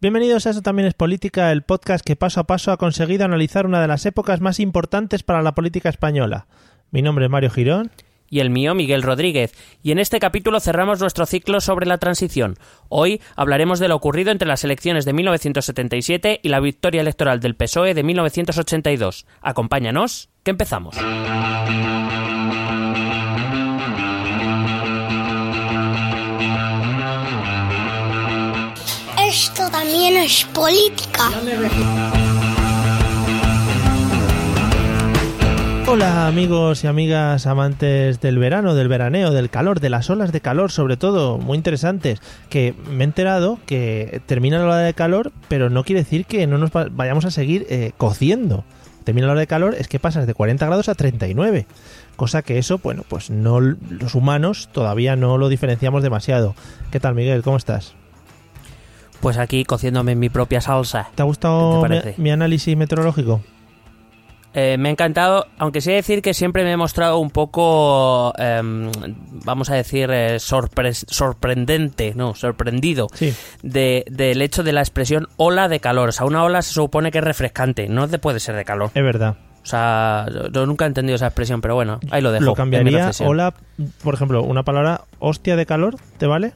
Bienvenidos a Eso también es política, el podcast que paso a paso ha conseguido analizar una de las épocas más importantes para la política española. Mi nombre es Mario Girón. Y el mío, Miguel Rodríguez. Y en este capítulo cerramos nuestro ciclo sobre la transición. Hoy hablaremos de lo ocurrido entre las elecciones de 1977 y la victoria electoral del PSOE de 1982. Acompáñanos, que empezamos. Política. Hola amigos y amigas amantes del verano, del veraneo, del calor, de las olas de calor sobre todo, muy interesantes, que me he enterado que termina la ola de calor, pero no quiere decir que no nos va- vayamos a seguir eh, cociendo. Termina la ola de calor es que pasas de 40 grados a 39, cosa que eso, bueno, pues no los humanos todavía no lo diferenciamos demasiado. ¿Qué tal Miguel? ¿Cómo estás? Pues aquí cociéndome mi propia salsa. ¿Te ha gustado ¿Qué te mi, análisis meteorológico? Eh, me ha encantado, aunque sí decir que siempre me he mostrado un poco, em, vamos a decir, eh, sorpre- sorprendente, no, sorprendido Sí. de- del hecho de la expresión ola de calor. O sea, una ola se supone que es refrescante, no de- puede ser de calor. Es verdad. O sea, yo- nunca he entendido esa expresión, pero bueno, ahí lo dejo. Lo cambiaría, hola, por ejemplo, una palabra hostia de calor, ¿te vale?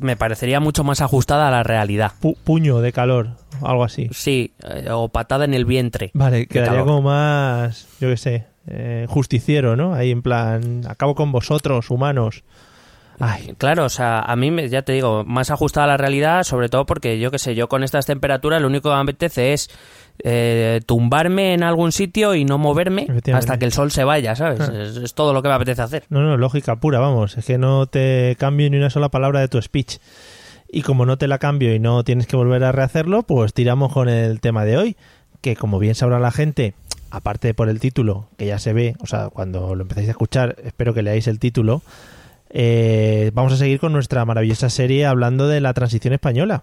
Me parecería mucho más ajustada a la realidad. Pu- puño de calor, algo así. Sí, eh, o patada en el vientre. Vale, quedaría calor. como más, yo qué sé, eh, justiciero, ¿no? Ahí en plan, acabo con vosotros, humanos. Ay, Claro, o sea, a mí, me- ya te digo, más ajustada a la realidad, sobre todo porque yo qué sé, yo con estas temperaturas lo único que me apetece es eh, tumbarme en algún sitio y no moverme hasta que el sol se vaya, ¿sabes? Ah. Es, es todo lo que me apetece hacer. no, no, lógica pura, vamos, es que no te cambio ni una sola palabra de tu speech. Y como no te la cambio y no tienes que volver a rehacerlo, pues tiramos con el tema de hoy, que como bien sabrá la gente, aparte por el título, que ya se ve, o sea, cuando lo empecéis a escuchar, espero que leáis el título, eh, vamos a seguir con nuestra maravillosa serie hablando de la transición española.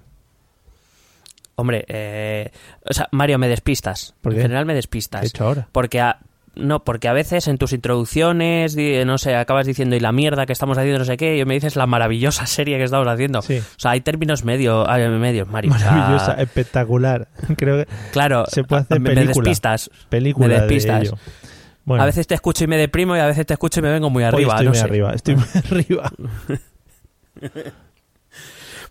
Hombre, eh, o sea, Mario, me despistas. ¿Por En qué? general me ¿Qué he despistas. hecho ahora? Porque a, no, porque a veces en tus introducciones, no sé, acabas diciendo y la mierda que estamos haciendo, no sé qué, y me dices la maravillosa serie que estamos haciendo. Sí. O sea, hay términos medio, ay, medios, Mario. o sea, Maravillosa, espectacular. Creo que claro, se puede hacer me, me película. despistas. película Me de despistas. ello. Bueno, A veces te escucho y me deprimo y a veces te escucho y me vengo muy hoy arriba. estoy no muy sé. arriba, estoy muy arriba.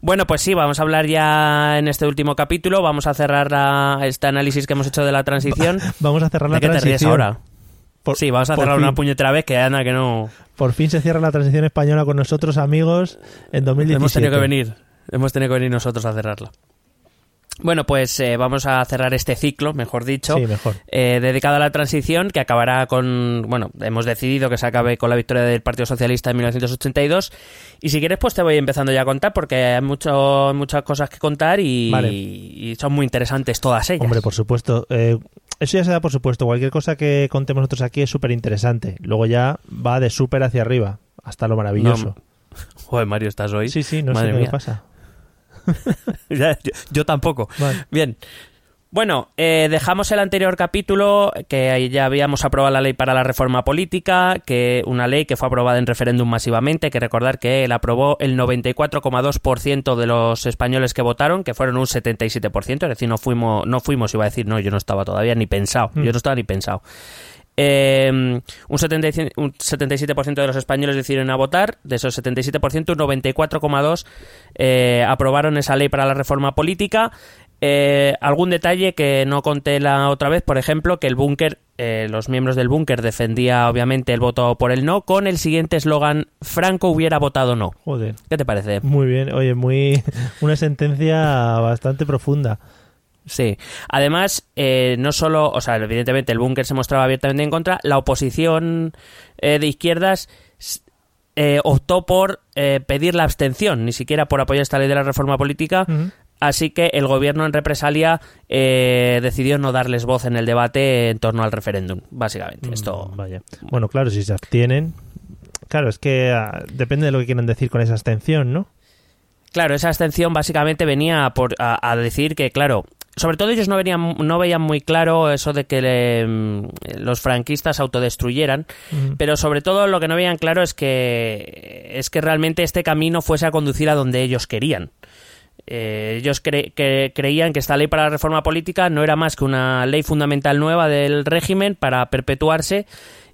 Bueno, pues sí, vamos a hablar ya en este último capítulo. Vamos a cerrar la- este análisis que hemos hecho de la transición. Vamos a cerrar la ¿De qué te ríes ahora? Por- sí, vamos a cerrar fin. una puñetera vez que anda que no. Por fin se cierra la transición española con nosotros, amigos, en 2017. Hemos tenido que venir. Hemos tenido que venir nosotros a cerrarla. Bueno, pues eh, vamos a cerrar este ciclo, mejor dicho, Sí, mejor. eh, dedicado a la transición, que acabará con. Bueno, hemos decidido que se acabe con la victoria del Partido Socialista en 1982. Y si quieres, pues te voy empezando ya a contar, porque hay mucho, muchas cosas que contar y, Vale. y son muy interesantes todas ellas. Hombre, por supuesto. eh, eso ya se da por supuesto. Cualquier cosa que contemos nosotros aquí es súper interesante. Luego ya va de súper hacia arriba, hasta lo maravilloso. Joder, Mario, estás hoy. sí, sí, no Madre sé qué mía. pasa. Yo, yo tampoco. Vale. Bien. Bueno, eh, dejamos el anterior capítulo, que ya habíamos aprobado la ley para la reforma política, que una ley que fue aprobada en referéndum masivamente, hay que recordar que la aprobó el 94,2% de los españoles que votaron, que fueron un 77%, es decir, no fuimos, no fuimos, iba a decir, no, yo no estaba todavía ni pensado, Mm. yo no estaba ni pensado. Eh, un, 75 un 77% de los españoles decidieron a votar, de esos 77%, un 94,2% eh, aprobaron esa ley para la reforma política. Eh, algún detalle que no conté la otra vez, por ejemplo, que el búnker, eh, los miembros del búnker defendía obviamente el voto por el no, con el siguiente eslogan, Franco hubiera votado no. Joder. ¿Qué te parece? Muy bien. Oye, muy una sentencia bastante profunda. Sí. Además, eh, no solo, o sea, evidentemente el búnker se mostraba abiertamente en contra, la oposición eh, de izquierdas eh, optó por eh, pedir la abstención, ni siquiera por apoyar esta ley de la reforma política. Así que el gobierno en represalia eh, decidió no darles voz en el debate en torno al referéndum, básicamente. Esto, Mm, Vaya. Bueno, claro, si se abstienen. Claro, es que ah, depende de lo que quieran decir con esa abstención, ¿no? Claro, esa abstención básicamente venía por, a, a decir que, claro, sobre todo ellos no, verían, no veían muy claro eso de que le- mm, los franquistas autodestruyeran, pero sobre todo lo que no veían claro es que, es que realmente este camino fuese a conducir a donde ellos querían. Eh, ellos cre- que creían que esta ley para la reforma política no era más que una ley fundamental nueva del régimen para perpetuarse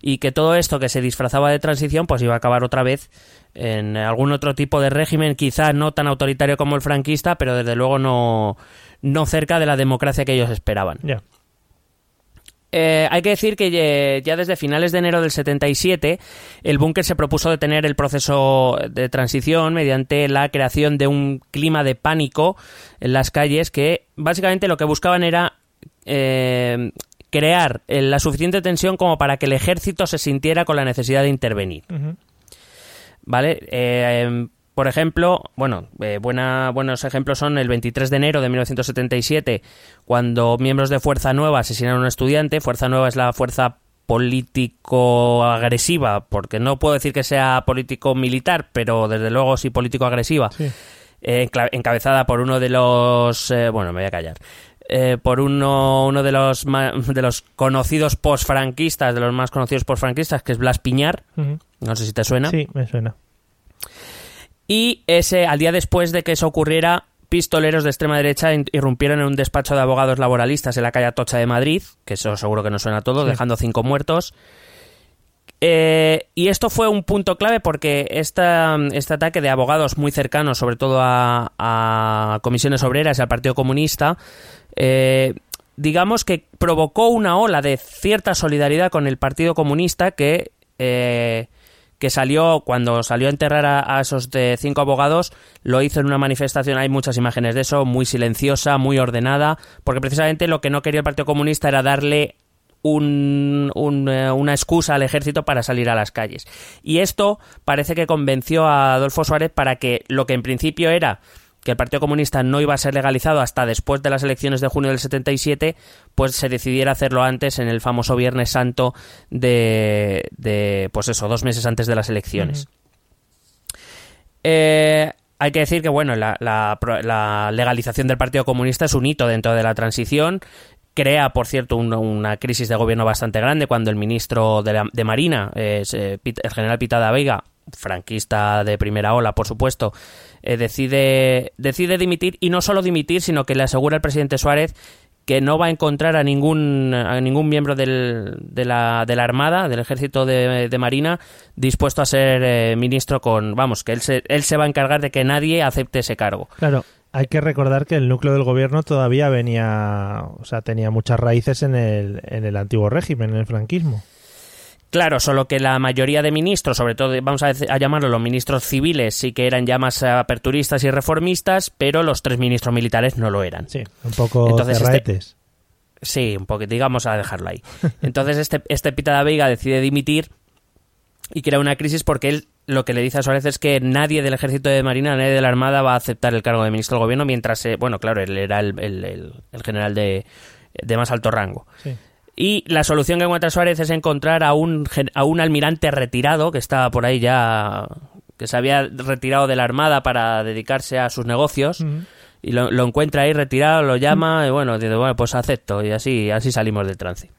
y que todo esto que se disfrazaba de transición pues iba a acabar otra vez en algún otro tipo de régimen, quizá no tan autoritario como el franquista, pero desde luego no, no cerca de la democracia que ellos esperaban. Eh, hay que decir que ye- ya desde finales de enero del 77 el búnker se propuso detener el proceso de transición mediante la creación de un clima de pánico en las calles que básicamente lo que buscaban era eh, crear eh, la suficiente tensión como para que el ejército se sintiera con la necesidad de intervenir. ¿Vale? Eh, por ejemplo, bueno, eh, buena, buenos ejemplos son el 23 de enero de 1977, cuando miembros de Fuerza Nueva asesinaron a un estudiante. Fuerza Nueva es la fuerza político-agresiva, porque no puedo decir que sea político-militar, pero desde luego sí político-agresiva, Sí. eh, encabezada por uno de los... eh, bueno, me voy a callar. Eh, por uno, uno de los ma- de los conocidos posfranquistas, de los más conocidos posfranquistas, que es Blas Piñar. No sé si te suena. Sí, me suena. Y ese, al día después de que eso ocurriera, pistoleros de extrema derecha irrumpieron en un despacho de abogados laboralistas en la calle Atocha de Madrid, que eso seguro que no suena a todo, Sí. dejando cinco muertos. Eh, y esto fue un punto clave porque esta, este ataque de abogados muy cercanos, sobre todo a, a comisiones obreras y al Partido Comunista, eh, digamos que provocó una ola de cierta solidaridad con el Partido Comunista que, eh, que salió, cuando salió a enterrar a, esos de cinco abogados, lo hizo en una manifestación, hay muchas imágenes de eso, muy silenciosa, muy ordenada, porque precisamente lo que no quería el Partido Comunista era darle un- un, eh, una excusa al ejército para salir a las calles. Y esto parece que convenció a Adolfo Suárez para que lo que en principio era que el Partido Comunista no iba a ser legalizado hasta después de las elecciones de junio del 77, pues se decidiera hacerlo antes en el famoso Viernes Santo de, de pues eso, dos meses antes de las elecciones. Eh, hay que decir que bueno, la, la pro- la legalización del Partido Comunista es un hito dentro de la transición. Crea, por cierto, un- una crisis de gobierno bastante grande cuando el ministro de, la- de Marina, eh, el general Pitada Veiga, franquista de primera ola, por supuesto, eh, decide, decide dimitir y no solo dimitir, sino que le asegura al presidente Suárez que no va a encontrar a ningún, a ningún miembro del- de, la, de la Armada, del Ejército de, de Marina, dispuesto a ser eh, ministro con... Vamos, que él se, él se va a encargar de que nadie acepte ese cargo. Claro, hay que recordar que el núcleo del gobierno todavía venía, o sea, tenía muchas raíces en el, en el antiguo régimen, en el franquismo. Claro, solo que la mayoría de ministros, sobre todo vamos a, a llamarlo los ministros civiles, sí que eran ya más aperturistas y reformistas, pero los tres ministros militares no lo eran. Sí, un poco Entonces, este-. Sí, un poquito, digamos a dejarlo ahí. Entonces este, este Pitada Veiga decide dimitir y crea una crisis porque él lo que le dice a Suárez es que nadie del ejército de Marina, nadie de la Armada va a aceptar el cargo de ministro del gobierno mientras, eh, bueno, claro, él era el, el- el- el general de, de más alto rango. Sí. Y la solución que encuentra Suárez es encontrar a un, a un almirante retirado que estaba por ahí ya, que se había retirado de la Armada para dedicarse a sus negocios. Y lo, lo encuentra ahí retirado, lo llama y bueno, dice, bueno, pues acepto y así, así salimos del trance.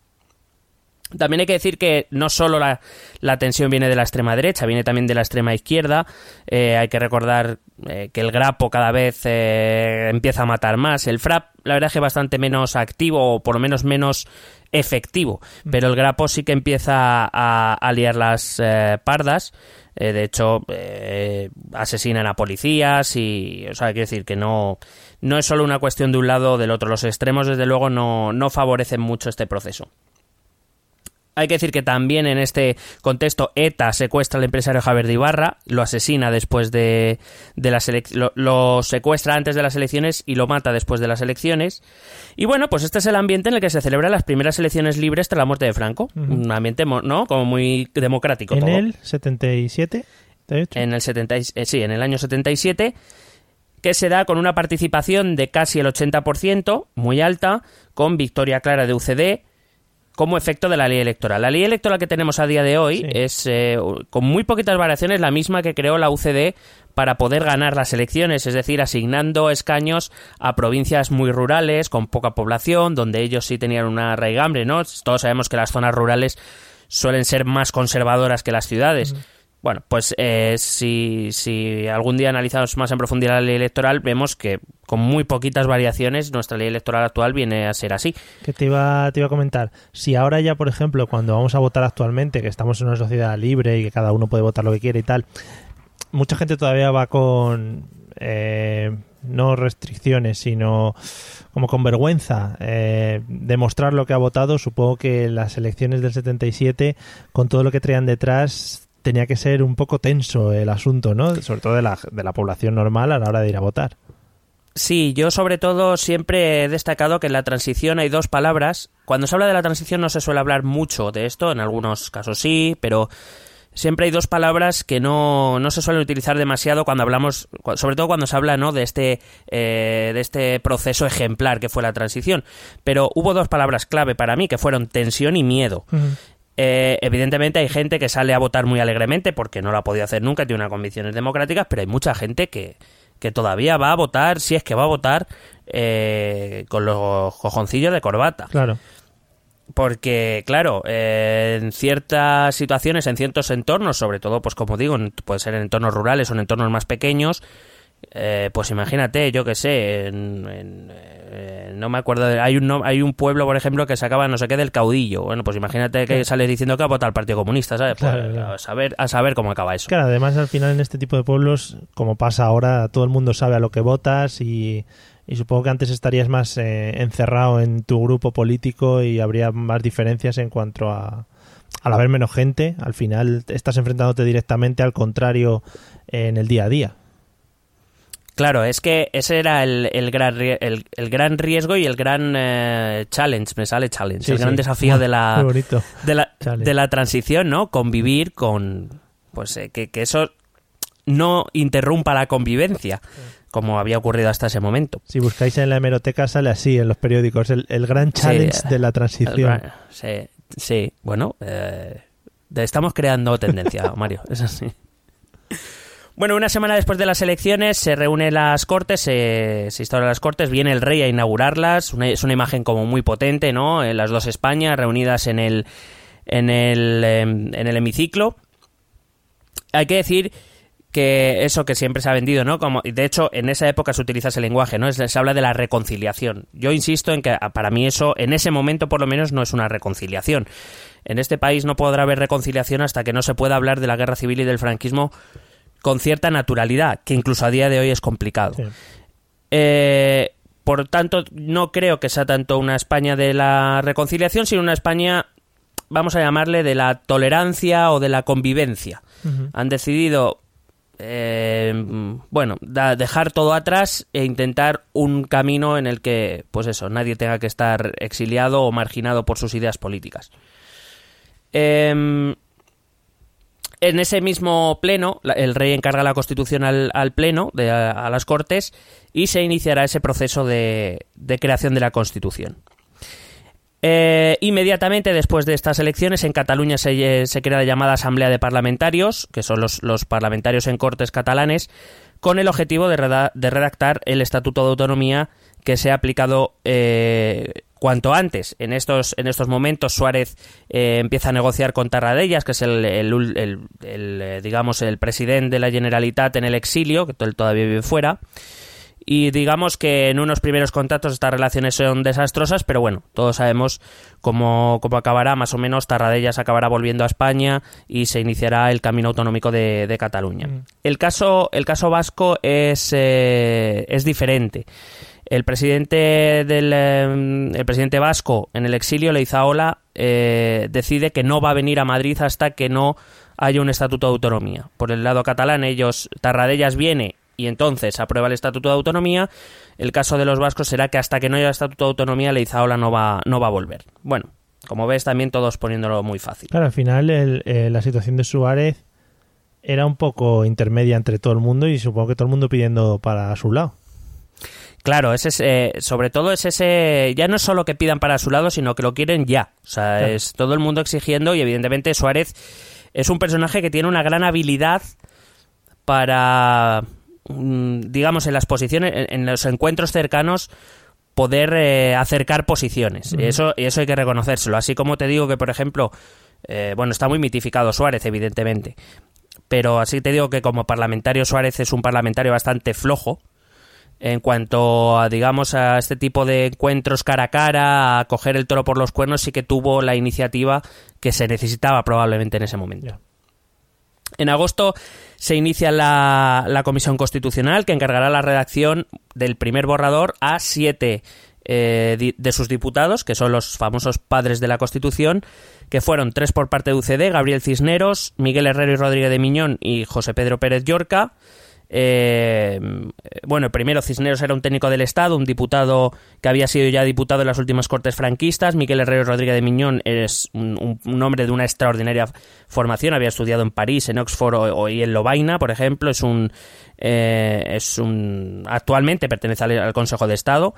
También hay que decir que no solo la, la tensión viene de la extrema derecha, viene también de la extrema izquierda. Eh, hay que recordar eh, que el grapo cada vez eh, empieza a matar más. El FRAP, la verdad es que bastante menos activo, o por lo menos menos efectivo. Pero el grapo sí que empieza a, a liar las pardas. De hecho, asesinan a policías y, o sea, quiero decir que no, no es solo una cuestión de un lado o del otro. Los extremos, desde luego, no, no favorecen mucho este proceso. Hay que decir que también en este contexto ETA secuestra al empresario Javier de Ibarra, lo asesina después de, de las lo, lo secuestra antes de las elecciones y lo mata después de las elecciones. Y bueno, pues este es el ambiente en el que se celebran las primeras elecciones libres tras la muerte de Franco. Un ambiente, ¿no? Como muy democrático. En todo. el 77, ¿te he dicho? En el 70, y- eh, sí, en el año 77, que se da con una participación de casi el 80%, muy alta, con victoria clara de UCD como efecto de la ley electoral. La ley electoral que tenemos a día de hoy Sí. es, eh, con muy poquitas variaciones, la misma que creó la UCD para poder ganar las elecciones, es decir, asignando escaños a provincias muy rurales, con poca población, donde ellos sí tenían una raigambre, ¿no? Todos sabemos que las zonas rurales suelen ser más conservadoras que las ciudades. Bueno, pues eh, si, si algún día analizamos más en profundidad la ley electoral, vemos que con muy poquitas variaciones, nuestra ley electoral actual viene a ser así. Que te iba, te iba a comentar, si ahora ya, por ejemplo, cuando vamos a votar actualmente, que estamos en una sociedad libre y que cada uno puede votar lo que quiere y tal, mucha gente todavía va con eh, no restricciones, sino como con vergüenza eh, demostrar lo que ha votado. Supongo que las elecciones del 77, con todo lo que traían detrás, tenía que ser un poco tenso el asunto, ¿no? Sobre todo de la, de la población normal a la hora de ir a votar. Sí, yo sobre todo siempre he destacado que en la transición hay dos palabras. Cuando se habla de la transición no se suele hablar mucho de esto, en algunos casos sí, pero siempre hay dos palabras que no, no se suelen utilizar demasiado cuando hablamos, sobre todo cuando se habla ¿no? de, este, eh, de este proceso ejemplar que fue la transición. Pero hubo dos palabras clave para mí que fueron tensión y miedo. Eh, evidentemente hay gente que sale a votar muy alegremente porque no lo ha podido hacer nunca, tiene unas convicciones democráticas, pero hay mucha gente que, que todavía va a votar, si es que va a votar, eh, con los cojoncillos de corbata. Claro. Porque, claro, eh, en ciertas situaciones, en ciertos entornos, sobre todo, pues como digo, puede ser en entornos rurales o en entornos más pequeños, eh, pues imagínate, yo que sé, en, eh, no me acuerdo, hay un hay un pueblo, por ejemplo, que sacaba no sé qué del caudillo. Bueno, pues imagínate que sales diciendo que ha votado al Partido Comunista, ¿sabes? Pues, A, saber, a saber cómo acaba eso. Claro, además al final en este tipo de pueblos, como pasa ahora, todo el mundo sabe a lo que votas y, supongo que antes estarías más eh, encerrado en tu grupo político y habría más diferencias en cuanto a al haber menos gente, al final estás enfrentándote directamente al contrario en el día a día. Claro, es que ese era el, el, gran, el, gran riesgo y el gran eh, challenge, me sale challenge, el gran desafío de, la, de, la, de la transición, ¿no? Convivir con, pues eh, que, que, eso no interrumpa la convivencia, como había ocurrido hasta ese momento. Si buscáis en la hemeroteca sale así en los periódicos, el, gran challenge de la transición. sí, sí, bueno, eh, estamos creando tendencia, Mario, es así. Bueno, una semana después de las elecciones se reúnen las Cortes, se, se instauran las Cortes, viene el rey a inaugurarlas, es una imagen como muy potente, ¿no? En las dos Españas reunidas en el, en el, em, en el hemiciclo. Hay que decir que eso que siempre se ha vendido, ¿no? Como, de hecho, en esa época se utiliza ese lenguaje, ¿no? Se habla de la reconciliación. Yo insisto en que para mí eso, en ese momento por lo menos, no es una reconciliación. En este país no podrá haber reconciliación hasta que no se pueda hablar de la guerra civil y del franquismo con cierta naturalidad, que incluso a día de hoy es complicado. Eh, por tanto, no creo que sea tanto una España de la reconciliación, sino una España, vamos a llamarle, de la tolerancia o de la convivencia. Han decidido, eh, bueno, dejar todo atrás e intentar un camino en el que, pues eso, nadie tenga que estar exiliado o marginado por sus ideas políticas. Eh, en ese mismo pleno, el rey encarga la constitución al, pleno, de, a, las cortes, y se iniciará ese proceso de, creación de la constitución. Eh, inmediatamente después de estas elecciones, en Cataluña se, se, crea la llamada Asamblea de Parlamentarios, que son los, los parlamentarios en cortes catalanes, con el objetivo de, redactar el Estatuto de Autonomía que se ha aplicado eh, cuanto antes. En estos, en estos momentos Suárez eh, empieza a negociar con Tarradellas, que es el, el, eh, digamos el presidente de la Generalitat en el exilio, que todavía vive fuera. Y digamos que en unos primeros contactos estas relaciones son desastrosas, pero bueno, todos sabemos cómo, cómo acabará, más o menos Tarradellas acabará volviendo a España y se iniciará el camino autonómico de, Cataluña. Mm. El, caso, el caso vasco es, eh, es diferente. El presidente del em, el presidente vasco en el exilio, Leizaola, eh, decide que no va a venir a Madrid hasta que no haya un estatuto de autonomía. Por el lado catalán, ellos Tarradellas viene y entonces aprueba el estatuto de autonomía. El caso de los vascos será que hasta que no haya estatuto de autonomía, Leizaola no va no va a volver. Bueno, como ves, también todos poniéndolo muy fácil. Claro, al final eh, la situación de Suárez era un poco intermedia entre todo el mundo y supongo que todo el mundo pidiendo para su lado. Claro, es ese, sobre todo es ese, ya no es solo que pidan para su lado, sino que lo quieren ya. O sea, es todo el mundo exigiendo y evidentemente Suárez es un personaje que tiene una gran habilidad para, mm, digamos, en las posiciones, en los encuentros cercanos, poder eh, acercar posiciones. Eso, eso hay que reconocérselo. Así como te digo que, por ejemplo, eh, bueno, está muy mitificado Suárez, evidentemente. Pero así te digo que como parlamentario Suárez es un parlamentario bastante flojo en cuanto a, digamos, a este tipo de encuentros cara a cara, a coger el toro por los cuernos, sí que tuvo la iniciativa que se necesitaba probablemente en ese momento. En agosto se inicia la, la, Comisión Constitucional que encargará la redacción del primer borrador a siete eh, de sus diputados, que son los famosos padres de la Constitución, que fueron tres por parte de UCD, Gabriel Cisneros, Miguel Herrero y Rodríguez de Miñón y José Pedro Pérez Llorca. Eh, bueno, primero Cisneros era un técnico del Estado, un diputado que había sido ya diputado en las últimas cortes franquistas. Miguel Herrero Rodríguez de Miñón es un, hombre de una extraordinaria formación, había estudiado en París, en Oxford o, y en Lovaina, por ejemplo. Es un, eh, es un actualmente pertenece al Consejo de Estado.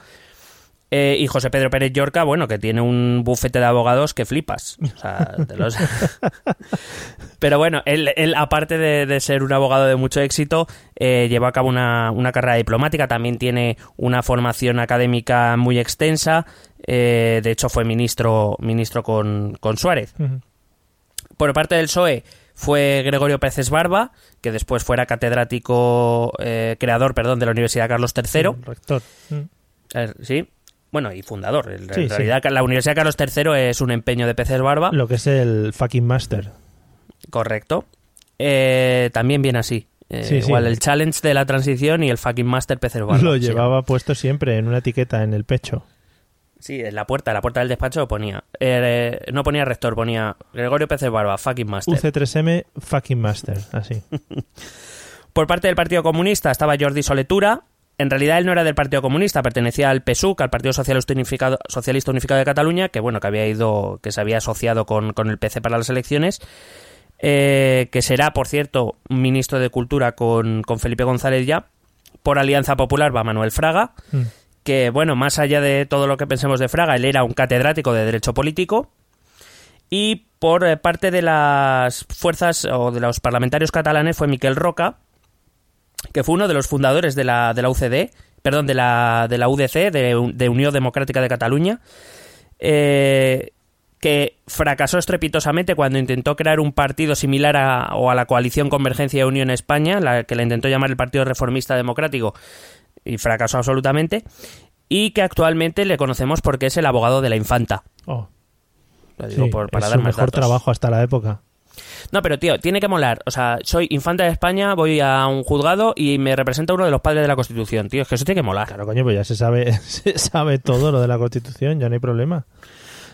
Eh, y José Pedro Pérez Llorca, bueno, que tiene un bufete de abogados que flipas. Pero bueno, él, aparte de, ser un abogado de mucho éxito, eh, llevó a cabo una, carrera diplomática, también tiene una formación académica muy extensa. Eh, de hecho, fue ministro, ministro con, Suárez. Por parte del PSOE fue Gregorio Pérez Barba, que después fuera catedrático, creador, perdón, de la Universidad Carlos III. rector. sí, bueno, y fundador. En realidad, la Universidad Carlos III es un empeño de peces barba. Lo que es el fucking master. Correcto. Eh, también viene así. Eh, igual el challenge de la transición y el fucking master peces barba. Lo llevaba puesto siempre en una etiqueta en el pecho. Sí, en la puerta, en la puerta del despacho ponía. Eh, no ponía rector, ponía Gregorio Peces Barba, fucking master. UC3M, fucking master, así. Por parte del Partido Comunista estaba Jordi Soletura, en realidad él no era del Partido Comunista, pertenecía al PSUC, al Partido Socialista Unificado, Socialista Unificado de Cataluña, que bueno, que había ido, que se había asociado con, el PC para las elecciones, eh, que será, por cierto, ministro de Cultura con, Felipe González ya. Por Alianza Popular va Manuel Fraga, mm. que bueno, más allá de todo lo que pensemos de Fraga, él era un catedrático de Derecho Político. Y por eh, parte de las fuerzas o de los parlamentarios catalanes fue Miquel Roca, que fue uno de los fundadores de la, de la UCD, perdón, de la, de la UDC, de, Unión Democrática de Cataluña, eh, que fracasó estrepitosamente cuando intentó crear un partido similar a, o a la coalición Convergencia y Unión España, la que le intentó llamar el Partido Reformista Democrático, y fracasó absolutamente, y que actualmente le conocemos porque es el abogado de la infanta. Oh. Lo digo por, para es dar mejor trabajo hasta la época. No, pero tío, tiene que molar. O sea, soy infanta de España, voy a un juzgado y me representa uno de los padres de la Constitución, tío. Es que eso tiene que molar. Claro, coño, pues ya se sabe, se sabe todo lo de la Constitución, ya no hay problema.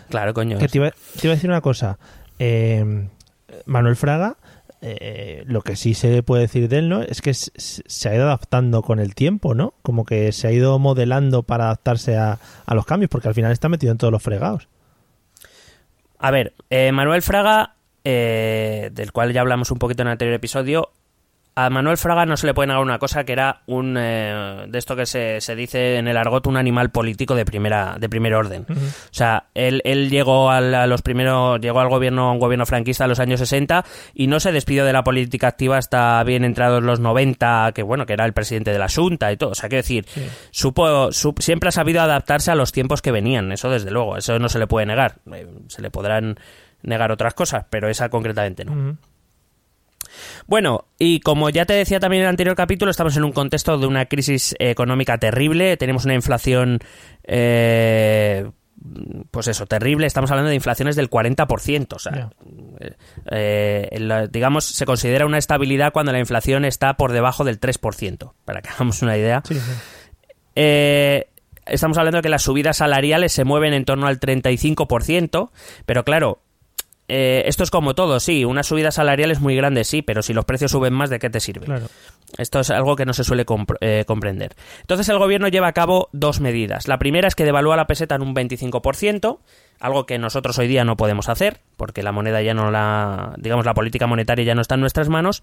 Claro, coño. te, iba, a decir una cosa. Eh, Manuel Fraga, eh, lo que sí se puede decir de él, ¿no? Es que se ha ido adaptando con el tiempo, ¿no? Como que se ha ido modelando para adaptarse a, a los cambios, porque al final está metido en todos los fregados. A ver, eh, Manuel Fraga eh, del cual ya hablamos un poquito en el anterior episodio, a Manuel Fraga no se le puede negar una cosa que era un eh, de esto que se, se, dice en el argot un animal político de primera de primer orden. O sea, él, él llegó a los primeros llegó al gobierno un gobierno franquista en los años 60 y no se despidió de la política activa hasta bien entrados los 90, que bueno, que era el presidente de la Junta y todo. O sea, quiero decir, supo, siempre ha sabido adaptarse a los tiempos que venían, eso desde luego, eso no se le puede negar. Eh, se le podrán negar otras cosas, pero esa concretamente no. Bueno, y como ya te decía también en el anterior capítulo, estamos en un contexto de una crisis económica terrible, tenemos una inflación, eh, pues eso, terrible, estamos hablando de inflaciones del 40%, o sea, eh, digamos, se considera una estabilidad cuando la inflación está por debajo del 3%, para que hagamos una idea. Eh, estamos hablando de que las subidas salariales se mueven en torno al 35%, pero claro, eh, esto es como todo, sí, una subida salarial es muy grande, sí, pero si los precios suben más, ¿de qué te sirve? Esto es algo que no se suele eh, comprender. Entonces el gobierno lleva a cabo dos medidas. La primera es que devalúa la peseta en un 25%, algo que nosotros hoy día no podemos hacer, porque la moneda ya no la, digamos, la política monetaria ya no está en nuestras manos,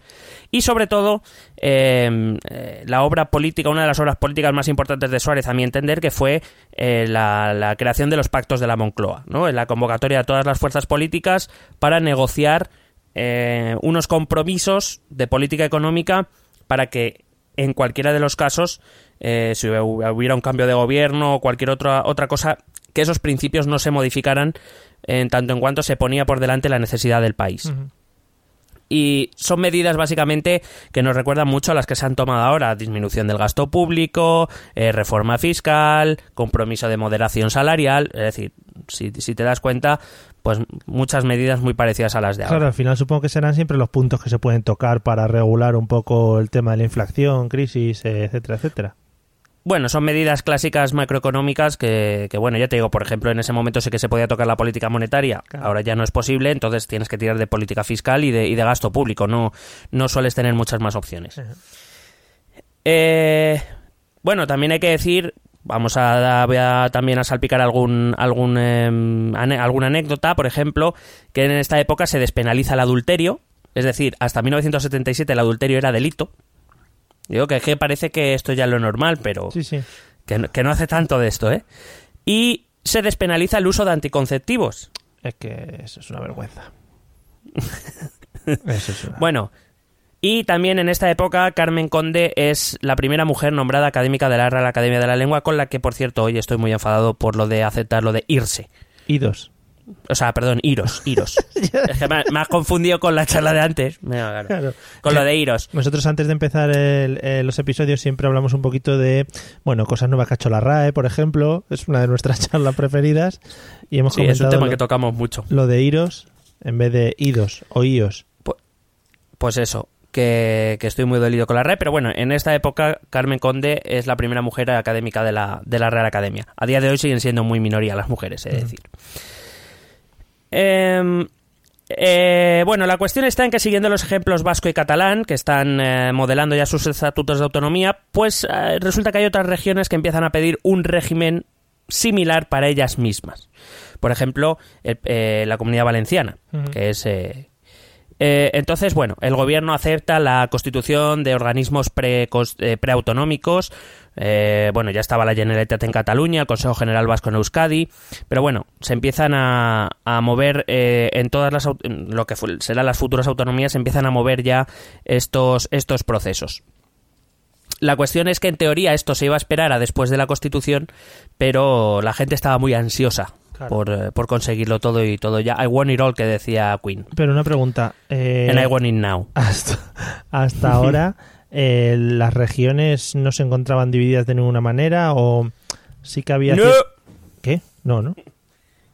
y sobre todo em, eh, la obra política, una de las obras políticas más importantes de Suárez, a mi entender, que fue eh, la, creación de los pactos de la Moncloa, ¿no? La convocatoria de todas las fuerzas políticas para negociar eh, unos compromisos de política económica para que en cualquiera de los casos, si hubiera un cambio de gobierno o cualquier otra, otra cosa, que esos principios no se modificaran en tanto en cuanto se ponía por delante la necesidad del país. Y son medidas básicamente que nos recuerdan mucho a las que se han tomado ahora. Disminución del gasto público, eh, reforma fiscal, compromiso de moderación salarial. Es decir, si, si te das cuenta, pues muchas medidas muy parecidas a las de ahora. Claro, al final supongo que serán siempre los puntos que se pueden tocar para regular un poco el tema de la inflación, crisis, eh, etcétera, etcétera. Bueno, son medidas clásicas macroeconómicas que, que, bueno, ya te digo, por ejemplo, en ese momento sí que se podía tocar la política monetaria, ahora ya no es posible, entonces tienes que tirar de política fiscal y de, y de gasto público, no, no sueles tener muchas más opciones. Eh, bueno, también hay que decir, vamos a, voy a también a salpicar algún, algún, eh, ane, alguna anécdota, por ejemplo, que en esta época se despenaliza el adulterio, es decir, hasta 1977 el adulterio era delito, Digo que, que parece que esto ya es lo normal, pero Sí, sí. que, no- que no hace tanto de esto, ¿eh? Y se despenaliza el uso de anticonceptivos. Es que eso es una vergüenza. Eso es una... Bueno, y también en esta época Carmen Conde es la primera mujer nombrada académica de la Real Academia de la Lengua, con la que, por cierto, hoy estoy muy enfadado por lo de aceptar lo de irse. Idos. O sea, perdón, iros, iros. es que me, me has confundido con la charla de antes. Venga, claro. Claro. Con lo de iros. Nosotros antes de empezar el- eh, los episodios siempre hablamos un poquito de, bueno, cosas nuevas que ha hecho la RAE, por ejemplo. Es una de nuestras charlas preferidas. Y hemos Sí, es un comentado tema lo, que tocamos mucho. lo de iros en vez de idos o ios. Pues eso, que, que estoy muy dolido con la RAE, pero bueno, en esta época Carmen Conde es la primera mujer académica de la, de la Real Academia. A día de hoy siguen siendo muy minoría las mujeres, es decir. Em, eh, bueno, la cuestión está en que siguiendo los ejemplos vasco y catalán, que están eh, modelando ya sus estatutos de autonomía, pues eh, resulta que hay otras regiones que empiezan a pedir un régimen similar para ellas mismas. Por ejemplo, eh, la comunidad valenciana, que es... entonces, bueno, el gobierno acepta la constitución de organismos pre- cos- eh, bueno, ya estaba la Generalitat en Cataluña, el Consejo General Vasco en Euskadi. Pero bueno, se empiezan a, a mover eh, en todas las en lo que serán las futuras autonomías, se empiezan a mover ya estos, estos procesos. La cuestión es que en teoría esto se iba a esperar a después de la Constitución, pero la gente estaba muy ansiosa Claro. por, eh, por conseguirlo todo y todo ya. I want it all, que decía Queen. Pero una pregunta. eh, And I want it now. hasta, hasta ahora, eh, ¿las regiones no se encontraban divididas de ninguna manera o sí que había... ¡No! ¿Qué? No, ¿no?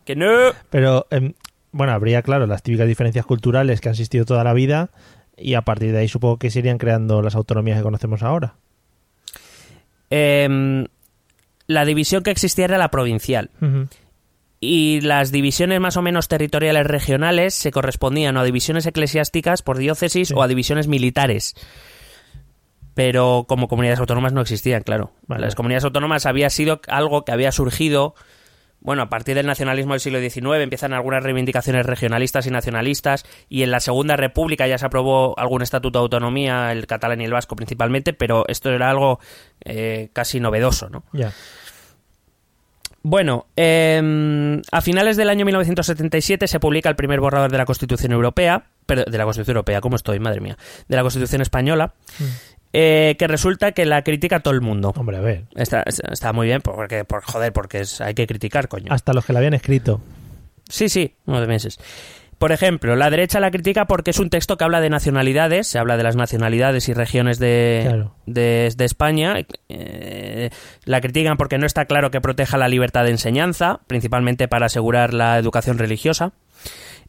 ¡Que no! Pero, em, bueno, habría, claro, las típicas diferencias culturales que han existido toda la vida y a partir de ahí supongo que se irían creando las autonomías que conocemos ahora. Em, la división que existía era la provincial. Y las divisiones más o menos territoriales regionales se correspondían o a divisiones eclesiásticas por diócesis Sí. o a divisiones militares. Pero como comunidades autónomas no existían, claro. Las comunidades autónomas había sido algo que había surgido, bueno, a partir del nacionalismo del siglo XIX empiezan algunas reivindicaciones regionalistas y nacionalistas y en la Segunda República ya se aprobó algún estatuto de autonomía, el catalán y el vasco principalmente, pero esto era algo eh, casi novedoso, ¿no? Ya. Bueno, eh, a finales del año 1977 se publica el primer borrador de la Constitución Europea, pero de la Constitución Europea, ¿cómo estoy? Madre mía. De la Constitución Española, eh, que resulta que la critica todo el mundo. Hombre, a ver. Está, está muy bien, porque, por, joder, porque es- hay que criticar, coño. Hasta los que la habían escrito. Sí, sí, nueve meses. Por ejemplo, la derecha la critica porque es un texto que habla de nacionalidades, se habla de las nacionalidades y regiones de, Claro. de, de España. Eh, la critican porque no está claro que proteja la libertad de enseñanza, principalmente para asegurar la educación religiosa.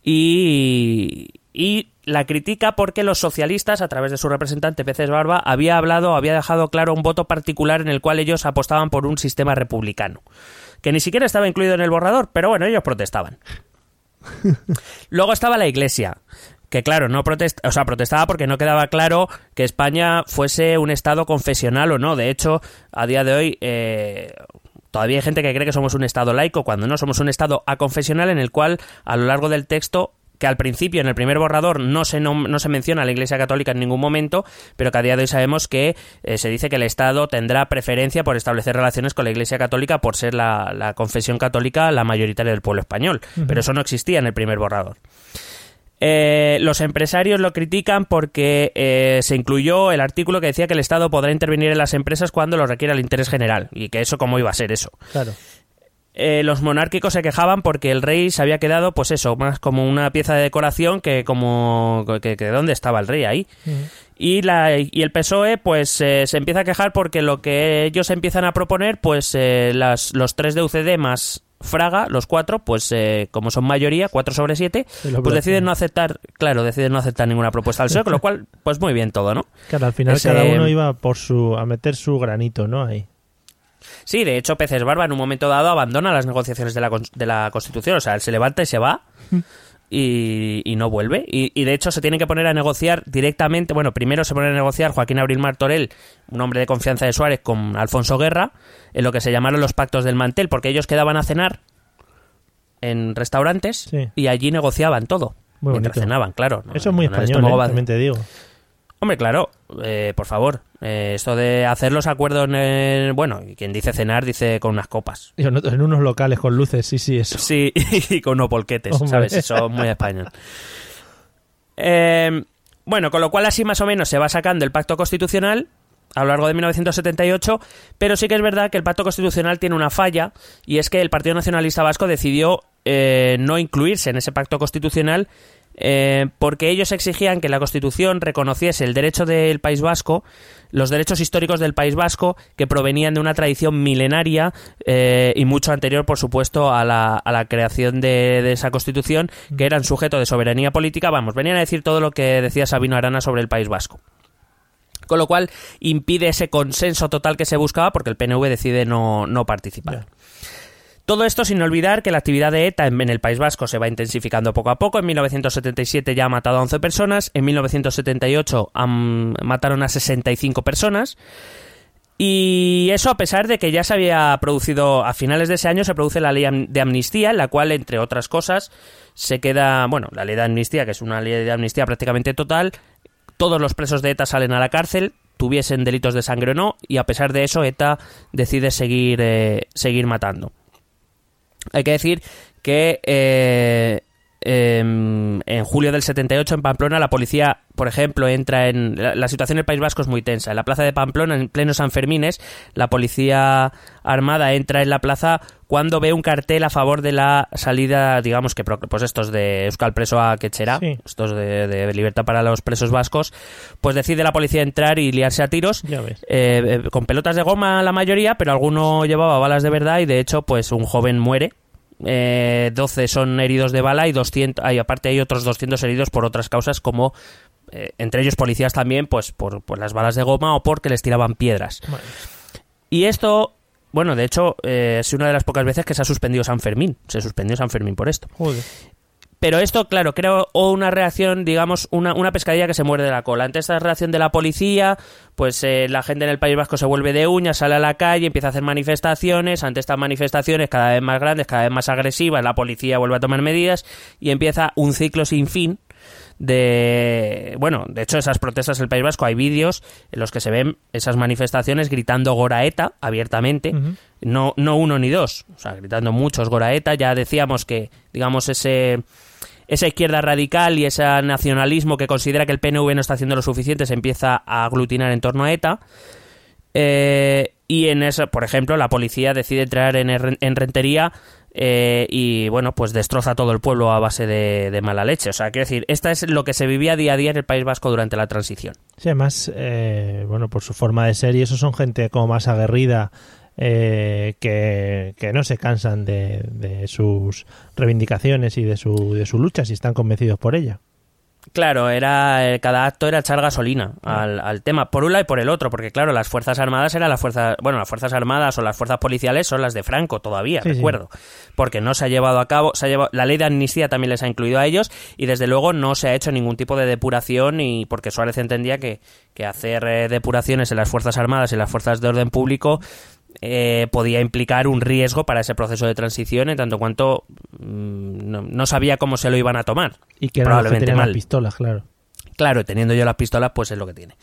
Y, y la critica porque los socialistas, a través de su representante Peces Barba, había hablado, había dejado claro un voto particular en el cual ellos apostaban por un sistema republicano, que ni siquiera estaba incluido en el borrador, pero bueno, ellos protestaban. Luego estaba la Iglesia, que claro, no protesta, o sea, protestaba porque no quedaba claro que España fuese un estado confesional o no. De hecho, a día de hoy eh, todavía hay gente que cree que somos un estado laico cuando no somos un estado aconfesional en el cual a lo largo del texto que al principio en el primer borrador no se, nom- no se menciona a la Iglesia Católica en ningún momento, pero que a día de hoy sabemos que eh, se dice que el Estado tendrá preferencia por establecer relaciones con la Iglesia Católica por ser la, la confesión católica la mayoritaria del pueblo español. Pero eso no existía en el primer borrador. Eh, los empresarios lo critican porque eh, se incluyó el artículo que decía que el Estado podrá intervenir en las empresas cuando lo requiera el interés general y que eso cómo iba a ser eso. Claro. eh, los monárquicos se quejaban porque el rey se había quedado, pues eso, más como una pieza de decoración que como que, que dónde estaba el rey ahí. Y, la, y el PSOE pues eh, se empieza a quejar porque lo que ellos empiezan a proponer, pues eh, las, los tres de UCD más Fraga, los cuatro, pues eh, como son mayoría, cuatro sobre siete, pues deciden no aceptar, claro, deciden no aceptar ninguna propuesta del PSOE, con lo cual, pues muy bien todo, ¿no? Claro, al final Ese- cada uno iba por su a meter su granito, ¿no? Ahí. Sí, de hecho, Peces Barba en un momento dado abandona las negociaciones de la, de la Constitución. O sea, él se levanta y se va y, y no vuelve. Y, y, de hecho se tiene que poner a negociar directamente. Bueno, primero se pone a negociar Joaquín Abril Martorell, un hombre de confianza de Suárez, con Alfonso Guerra, en lo que se llamaron los pactos del mantel, porque ellos quedaban a cenar en restaurantes Sí. y allí negociaban todo. Muy mientras bonito. cenaban, claro. Eso es muy No, no, español, ¿eh? también te digo. Hombre, claro, eh, por favor. Eh, esto de hacer los acuerdos, en el- bueno, y quien dice cenar dice con unas copas. Y En, unos locales con luces, sí, sí, eso. Sí, y con unos polquetes, Hombre. ¿sabes? Eso es muy español. Eh, bueno, con lo cual así más o menos se va sacando el pacto constitucional a lo largo de 1978, pero sí que es verdad que el pacto constitucional tiene una falla y es que el Partido Nacionalista Vasco decidió eh, no incluirse en ese pacto constitucional eh, porque ellos exigían que la Constitución reconociese el derecho del País Vasco, los derechos históricos del País Vasco, que provenían de una tradición milenaria eh, y mucho anterior, por supuesto, a la, a la creación de, esa Constitución, que eran sujeto de soberanía política. Vamos, venían a decir todo lo que decía Sabino Arana sobre el País Vasco. Con lo cual impide ese consenso total que se buscaba porque el PNV decide no, no participar. Todo esto sin olvidar que la actividad de ETA en, el País Vasco se va intensificando poco a poco. En 1977 ya ha matado a 11 personas, en 1978 han- mataron a 65 personas. Y eso a pesar de que ya se había producido, a finales de ese año se produce la ley de amnistía, en la cual, entre otras cosas, se queda, bueno, la ley de amnistía, que es una ley de amnistía prácticamente total, todos los presos de ETA salen a la cárcel, tuviesen delitos de sangre o no, y a pesar de eso ETA decide seguir, eh, seguir matando. Hay que decir que eh, em, en julio del 78 en Pamplona la policía, por ejemplo, entra en... La, la situación en el País Vasco es muy tensa. En la plaza de Pamplona, en pleno San Fermines, la policía armada entra en la plaza cuando ve un cartel a favor de la salida, digamos que, pues estos de Euskal Preso a Quechera, Sí. estos de, de libertad para los presos vascos, pues decide la policía entrar y liarse a tiros. Eh, eh, con pelotas de goma la mayoría, pero alguno llevaba balas de verdad y de hecho pues un joven muere. Eh, 12 son heridos de bala y 200, hay, aparte hay otros 200 heridos por otras causas como eh, entre ellos policías también pues por, por las balas de goma o porque les tiraban piedras. Y esto, bueno, de hecho eh, es una de las pocas veces que se ha suspendido San Fermín. Se suspendió San Fermín por esto. Joder. Pero esto, claro, creo o una reacción, digamos, una, una pescadilla que se muerde la cola. Ante esta reacción de la policía, pues eh, la gente en el País Vasco se vuelve de uñas, sale a la calle, empieza a hacer manifestaciones. Ante estas manifestaciones cada vez más grandes, cada vez más agresivas, la policía vuelve a tomar medidas y empieza un ciclo sin fin de bueno, de hecho esas protestas en el País Vasco hay vídeos en los que se ven esas manifestaciones gritando Goraeta abiertamente, no no uno ni dos, o sea, gritando muchos Goraeta, ya decíamos que digamos ese esa izquierda radical y ese nacionalismo que considera que el PNV no está haciendo lo suficiente se empieza a aglutinar en torno a ETA. Eh, y en eso, por ejemplo, la policía decide entrar en, Herren- en Rentería eh, y, bueno, pues destroza todo el pueblo a base de, de mala leche. O sea, quiero decir, esta es lo que se vivía día a día en el País Vasco durante la transición. Sí, además, eh, bueno, por su forma de ser y eso son gente como más aguerrida eh, que, que no se cansan de, de sus reivindicaciones y de su, de su lucha si están convencidos por ella. Claro, era eh, cada acto era echar gasolina al, al tema, por un lado y por el otro, porque claro, las Fuerzas Armadas eran las fuerzas, bueno, las Fuerzas Armadas o las Fuerzas Policiales son las de Franco todavía, Sí, sí. recuerdo, porque no se ha llevado a cabo, se ha llevado, la ley de amnistía también les ha incluido a ellos y desde luego no se ha hecho ningún tipo de depuración y porque Suárez entendía que, que hacer eh, depuraciones en las Fuerzas Armadas y en las Fuerzas de Orden Público eh, podía implicar un riesgo para ese proceso de transición en tanto cuanto mm, no, no sabía cómo se lo iban a tomar. Y que Probablemente mal. las pistolas, claro. Claro, teniendo yo las pistolas, pues es lo que tiene.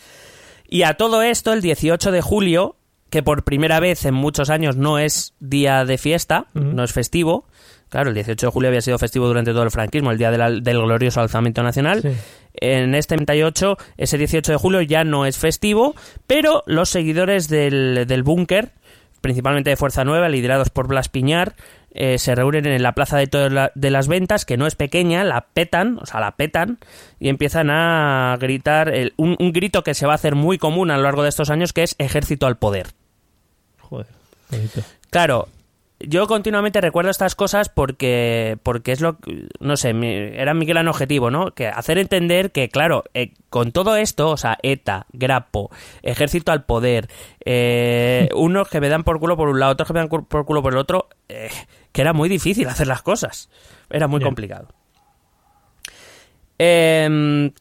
Y a todo esto, el 18 de julio, que por primera vez en muchos años no es día de fiesta, no es festivo. Claro, el 18 de julio había sido festivo durante todo el franquismo, el día del, glorioso alzamiento nacional. Sí. En este 38, ese 18 de julio ya no es festivo, pero los seguidores del, del búnker, principalmente de Fuerza Nueva, liderados por Blas Piñar, eh, se reúnen en la Plaza de, todas de las Ventas, que no es pequeña, la petan, o sea, la petan, y empiezan a gritar un, un, grito que se va a hacer muy común a lo largo de estos años, que es ejército al poder. Joder, bonito. Claro, yo continuamente recuerdo estas cosas porque porque es lo no sé era mi gran objetivo no que hacer entender que claro eh, con todo esto o sea ETA Grapo Ejército al poder eh, unos que me dan por culo por un lado otros que me dan por culo por el otro eh, que era muy difícil hacer las cosas. Era muy complicado. Em,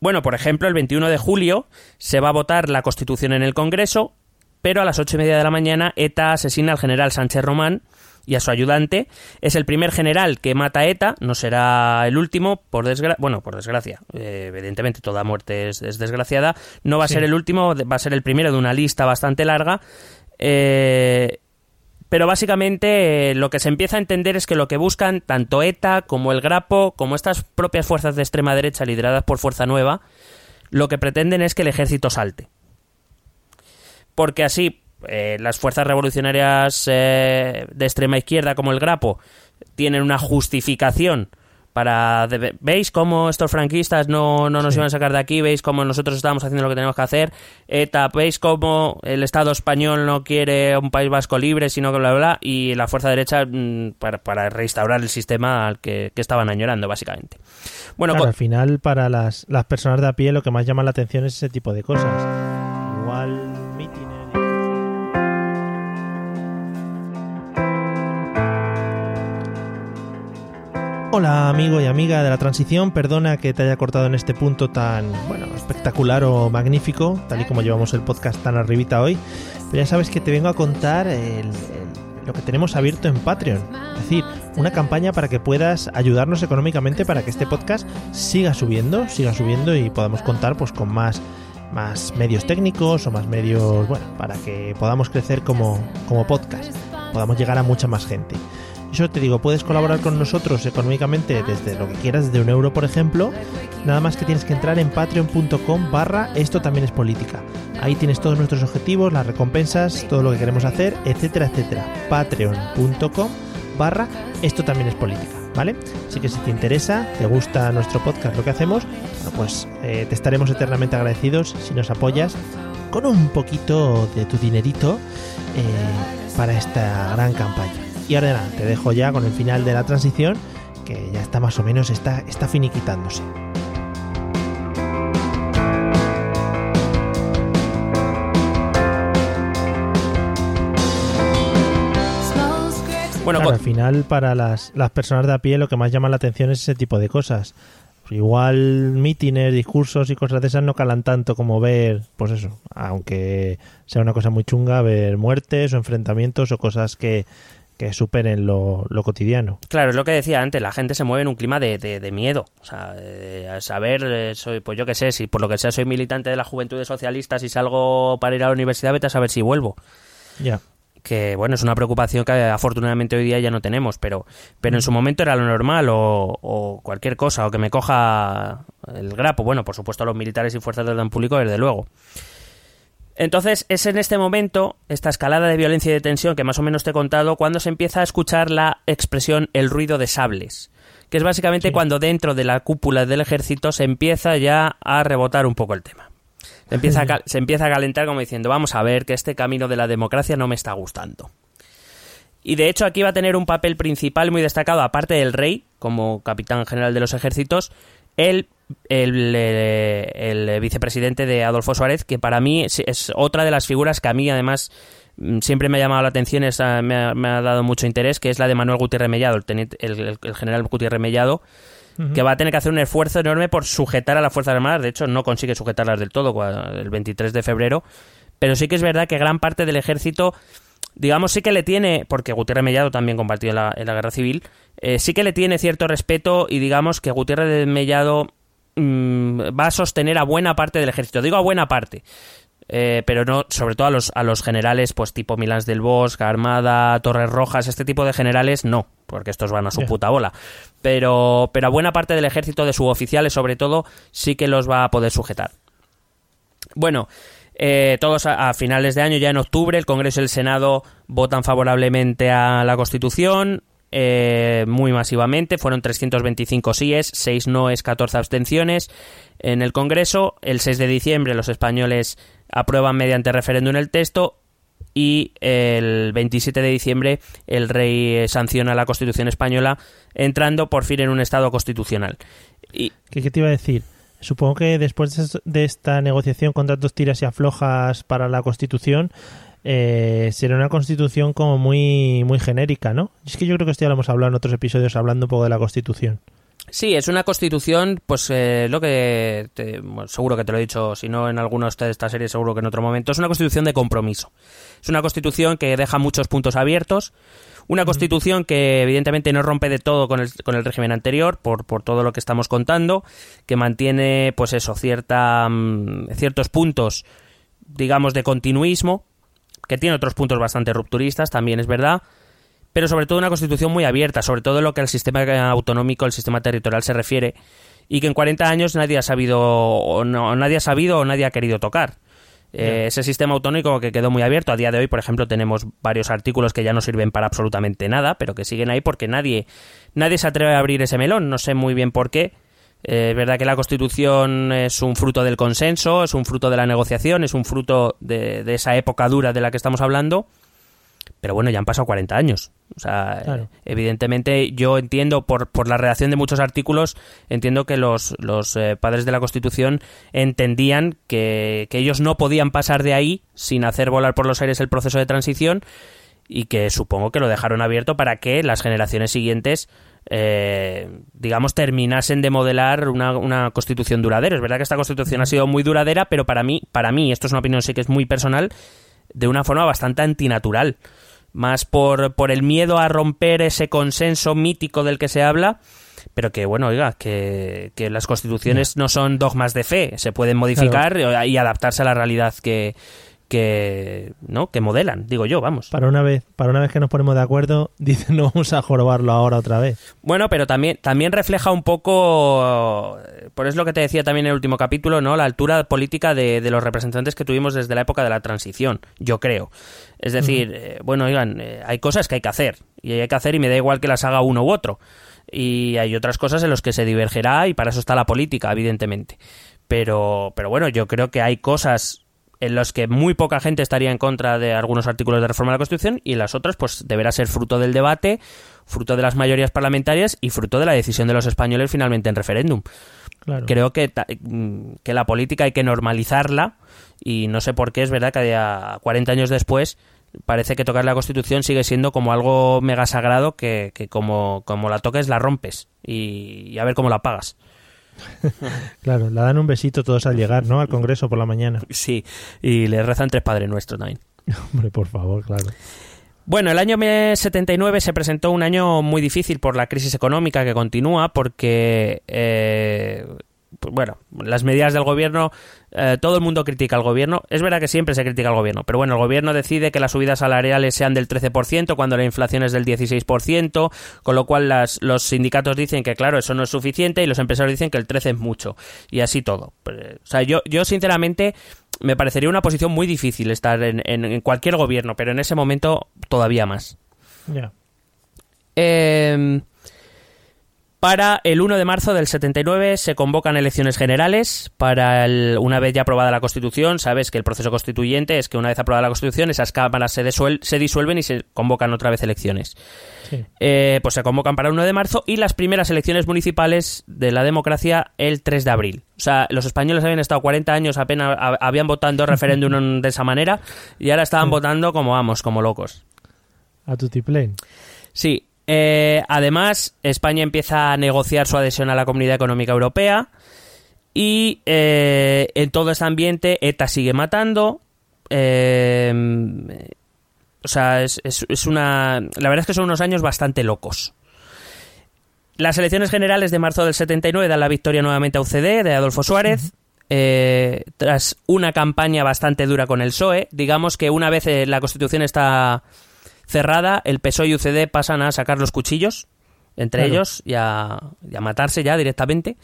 bueno por ejemplo el 21 de julio se va a votar la Constitución en el Congreso pero a las ocho y media de la mañana ETA asesina al general Sánchez Román y a su ayudante. Es el primer general que mata a ETA, no será el último, por desgracia. Bueno, por desgracia, eh, evidentemente toda muerte es, desgraciada. No va a ser el último, va a ser el primero de una lista bastante larga. Eh, pero básicamente eh, lo que se empieza a entender es que lo que buscan tanto ETA como el Grapo, como estas propias fuerzas de extrema derecha lideradas por Fuerza Nueva, lo que pretenden es que el ejército salte porque así eh, las fuerzas revolucionarias eh, de extrema izquierda como el Grapo tienen una justificación para veis cómo estos franquistas no, no nos iban a sacar de aquí veis cómo nosotros estamos haciendo lo que tenemos que hacer ETA veis cómo el Estado español no quiere un país vasco libre sino que bla bla, y la fuerza derecha mm, para, para, restaurar el sistema al que, estaban añorando básicamente. Bueno al final para las, las personas de a pie lo que más llama la atención es ese tipo de cosas. Igual Hola amigo y amiga de la transición, perdona que te haya cortado en este punto tan, bueno, espectacular o magnífico, tal y como llevamos el podcast tan arribita hoy, pero ya sabes que te vengo a contar lo que tenemos abierto en Patreon, es decir, una campaña para que puedas ayudarnos económicamente para que este podcast siga subiendo, siga subiendo y podamos contar pues con más más medios técnicos o más medios, bueno, para que podamos crecer como, como podcast, podamos llegar a mucha más gente. Yo te digo, puedes colaborar con nosotros económicamente desde lo que quieras, desde un euro por ejemplo. Nada más que tienes que entrar en patreon.com barra esto también es política. Ahí tienes todos nuestros objetivos, las recompensas, todo lo que queremos hacer, etcétera, etcétera. Patreon.com barra esto también es política, ¿vale? Así que si te interesa, te gusta nuestro podcast, lo que hacemos, pues eh, te estaremos eternamente agradecidos si nos apoyas con un poquito de tu dinerito eh, para esta gran campaña. Y te dejo ya con el final de la transición, que ya está más o menos, está, está finiquitándose. Bueno, al final para las, las personas de a pie lo que más llama la atención es ese tipo de cosas. Igual mítines, discursos y cosas de esas no calan tanto como ver, pues eso, aunque sea una cosa muy chunga, ver muertes o enfrentamientos o cosas que, que superen lo, cotidiano. Claro, es lo que decía antes, la gente se mueve en un clima de, de, miedo. O sea, a saber, eh, soy, pues yo qué sé, si por lo que sea soy militante de la Juventud Socialista, si salgo para ir a la universidad, vete a saber si vuelvo. Ya. Que bueno, es una preocupación que afortunadamente hoy día ya no tenemos, pero, pero en su momento era lo normal o, o cualquier cosa, o que me coja el grapo. Bueno, por supuesto, los militares y fuerzas del orden público, desde luego. Entonces es en este momento, esta escalada de violencia y de tensión que más o menos te he contado, cuando se empieza a escuchar la expresión el ruido de sables, que es básicamente cuando dentro de la cúpula del ejército se empieza ya a rebotar un poco el tema. Se empieza, a, se empieza a calentar como diciendo, vamos a ver que este camino de la democracia no me está gustando. Y de hecho aquí va a tener un papel principal muy destacado, aparte del rey, como capitán general de los ejércitos, el eh, el, vicepresidente de Adolfo Suárez, que para mí es, otra de las figuras que a mí además mm, siempre me ha llamado la atención, me, ha, dado mucho interés, que es la de Manuel Gutiérrez Mellado, el, general Gutiérrez Mellado, que va a tener que hacer un esfuerzo enorme por sujetar a las Fuerzas Armadas. De hecho, no consigue sujetarlas del todo el 23 de febrero, pero sí que es verdad que gran parte del ejército digamos, sí que le tiene, porque Gutiérrez Mellado también combatió en la, guerra civil, eh, sí que le tiene cierto respeto y digamos que Gutiérrez Mellado Mm, va a sostener a buena parte del ejército. Digo a buena parte. Eh, pero no, sobre todo a los, a los generales, pues tipo Milán del Bosque, Armada, Torres Rojas, este tipo de generales, no, porque estos van a su puta bola. Pero, pero a buena parte del ejército, de suboficiales sobre todo, sí que los va a poder sujetar. Bueno, Eh, todos a, finales de año, ya en octubre, el Congreso y el Senado votan favorablemente a la Constitución. Eh, muy masivamente, fueron 325 síes, 6 noes, 14 abstenciones en el Congreso. El 6 de diciembre los españoles aprueban mediante referéndum el texto y el 27 de diciembre el rey sanciona la Constitución española entrando por fin en un Estado constitucional. Y... ¿Qué, te iba a decir? Supongo que después de esta negociación con tantos tiras y aflojas para la Constitución, eh, será una constitución como muy, muy genérica, ¿no? Es que yo creo que esto ya lo hemos hablado en otros episodios hablando un poco de la constitución. Sí, es una constitución, pues eh, lo que seguro que te lo he dicho, si no en alguna de estas series, seguro que en otro momento, es una constitución de compromiso. Es una constitución que deja muchos puntos abiertos, una constitución que evidentemente no rompe de todo con el, con el régimen anterior, por, por todo lo que estamos contando, que mantiene, pues eso, cierta, mm, ciertos puntos, digamos, de continuismo, que tiene otros puntos bastante rupturistas, también es verdad, pero sobre todo una constitución muy abierta, sobre todo lo que al sistema autonómico, el sistema territorial se refiere, y que en 40 años nadie ha sabido o no, nadie ha sabido o nadie ha querido tocar. Eh, ese sistema autonómico que quedó muy abierto, a día de hoy, por ejemplo, tenemos varios artículos que ya no sirven para absolutamente nada, pero que siguen ahí porque nadie, nadie se atreve a abrir ese melón, no sé muy bien por qué. Eh, es verdad que la Constitución es un fruto del consenso, es un fruto de la negociación, es un fruto de, de esa época dura de la que estamos hablando, pero bueno, ya han pasado 40 años. O sea, evidentemente yo entiendo por, por la redacción de muchos artículos, entiendo que los, los eh, padres de la Constitución entendían que, que ellos no podían pasar de ahí sin hacer volar por los aires el proceso de transición y que supongo que lo dejaron abierto para que las generaciones siguientes eh, digamos, terminasen de modelar una, una, constitución duradera. Es verdad que esta constitución ha sido muy duradera, pero para mí, para mí, esto es una opinión sí que es muy personal, de una forma bastante antinatural. Más por, por el miedo a romper ese consenso mítico del que se habla, pero que bueno, oiga, que, que las constituciones no son dogmas de fe, se pueden modificar y adaptarse a la realidad que, que no que modelan digo yo vamos. Para una vez para una vez que nos ponemos de acuerdo dicen no vamos a jorobarlo ahora otra vez. Bueno pero también también refleja un poco por eso lo que te decía también en el último capítulo no la altura política de, de los representantes que tuvimos desde la época de la transición yo creo. Es decir eh, bueno oigan eh, hay cosas que hay que hacer y hay que hacer y me da igual que las haga uno u otro. Y hay otras cosas en las que se divergerá y para eso está la política evidentemente. Pero pero bueno yo creo que hay cosas en los que muy poca gente estaría en contra de algunos artículos de reforma de la Constitución y en las otras pues deberá ser fruto del debate, fruto de las mayorías parlamentarias y fruto de la decisión de los españoles finalmente en referéndum. Creo que, que la política hay que normalizarla y no sé por qué es verdad que a 40 años después parece que tocar la Constitución sigue siendo como algo mega sagrado que, que como, como la toques la rompes y, y a ver cómo la pagas. claro, la dan un besito todos al llegar, ¿no? Al Congreso por la mañana. Sí, y le rezan tres Padres Nuestros también. Hombre, por favor, claro. Bueno, el año 79 se presentó un año muy difícil por la crisis económica que continúa, porque eh, bueno, las medidas del gobierno, eh, todo el mundo critica al gobierno. Es verdad que siempre se critica al gobierno, pero bueno, el gobierno decide que las subidas salariales sean del 13% cuando la inflación es del 16%, con lo cual las, los sindicatos dicen que claro, eso no es suficiente y los empresarios dicen que el 13 es mucho. Y así todo. Pues, o sea, yo, yo sinceramente me parecería una posición muy difícil estar en, en, cualquier gobierno, pero en ese momento todavía más. Ya. Eh, para el 1 de marzo del 79 se convocan elecciones generales. Para una vez ya aprobada la Constitución, sabes que el proceso constituyente es que una vez aprobada la Constitución, esas cámaras se, se disuelven y se convocan otra vez elecciones. Eh, pues se convocan para el 1 de marzo y las primeras elecciones municipales de la democracia el 3 de abril. O sea, los españoles habían estado 40 años apenas, habían votado referéndums de esa manera y ahora estaban votando como vamos, como locos. A tutiplén. Sí, eh, además, España empieza a negociar su adhesión a la Comunidad Económica Europea y eh, en todo este ambiente ETA sigue matando. Eh, o sea, es, una... La verdad es que son unos años bastante locos. Las elecciones generales de marzo del 79 dan la victoria nuevamente a UCD de Adolfo Suárez. tras una campaña bastante dura con el PSOE, digamos que una vez la Constitución está cerrada, el PSOE y UCD pasan a sacar los cuchillos entre ellos y a, matarse ya directamente.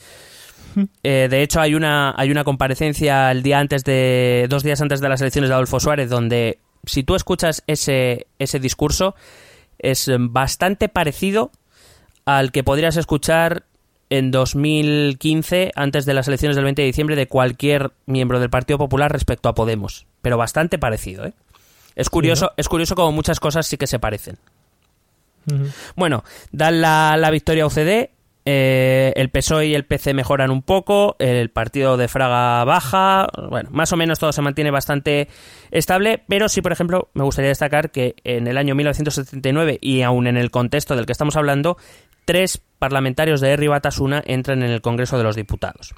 Eh, de hecho, hay una, hay una comparecencia el día antes de. dos días antes de las elecciones de Adolfo Suárez, donde si tú escuchas ese, ese discurso, es bastante parecido al que podrías escuchar en 2015, antes de las elecciones del 20 de diciembre, de cualquier miembro del Partido Popular respecto a Podemos. Pero bastante parecido, ¿eh? Es curioso, es curioso como muchas cosas sí que se parecen. Bueno, dan la, la victoria a UCD, eh, el PSOE y el PC mejoran un poco, el partido de Fraga baja, bueno, más o menos todo se mantiene bastante estable, pero sí, por ejemplo, me gustaría destacar que en el año 1979 y aún en el contexto del que estamos hablando, tres parlamentarios de Herri Batasuna entran en el Congreso de los Diputados.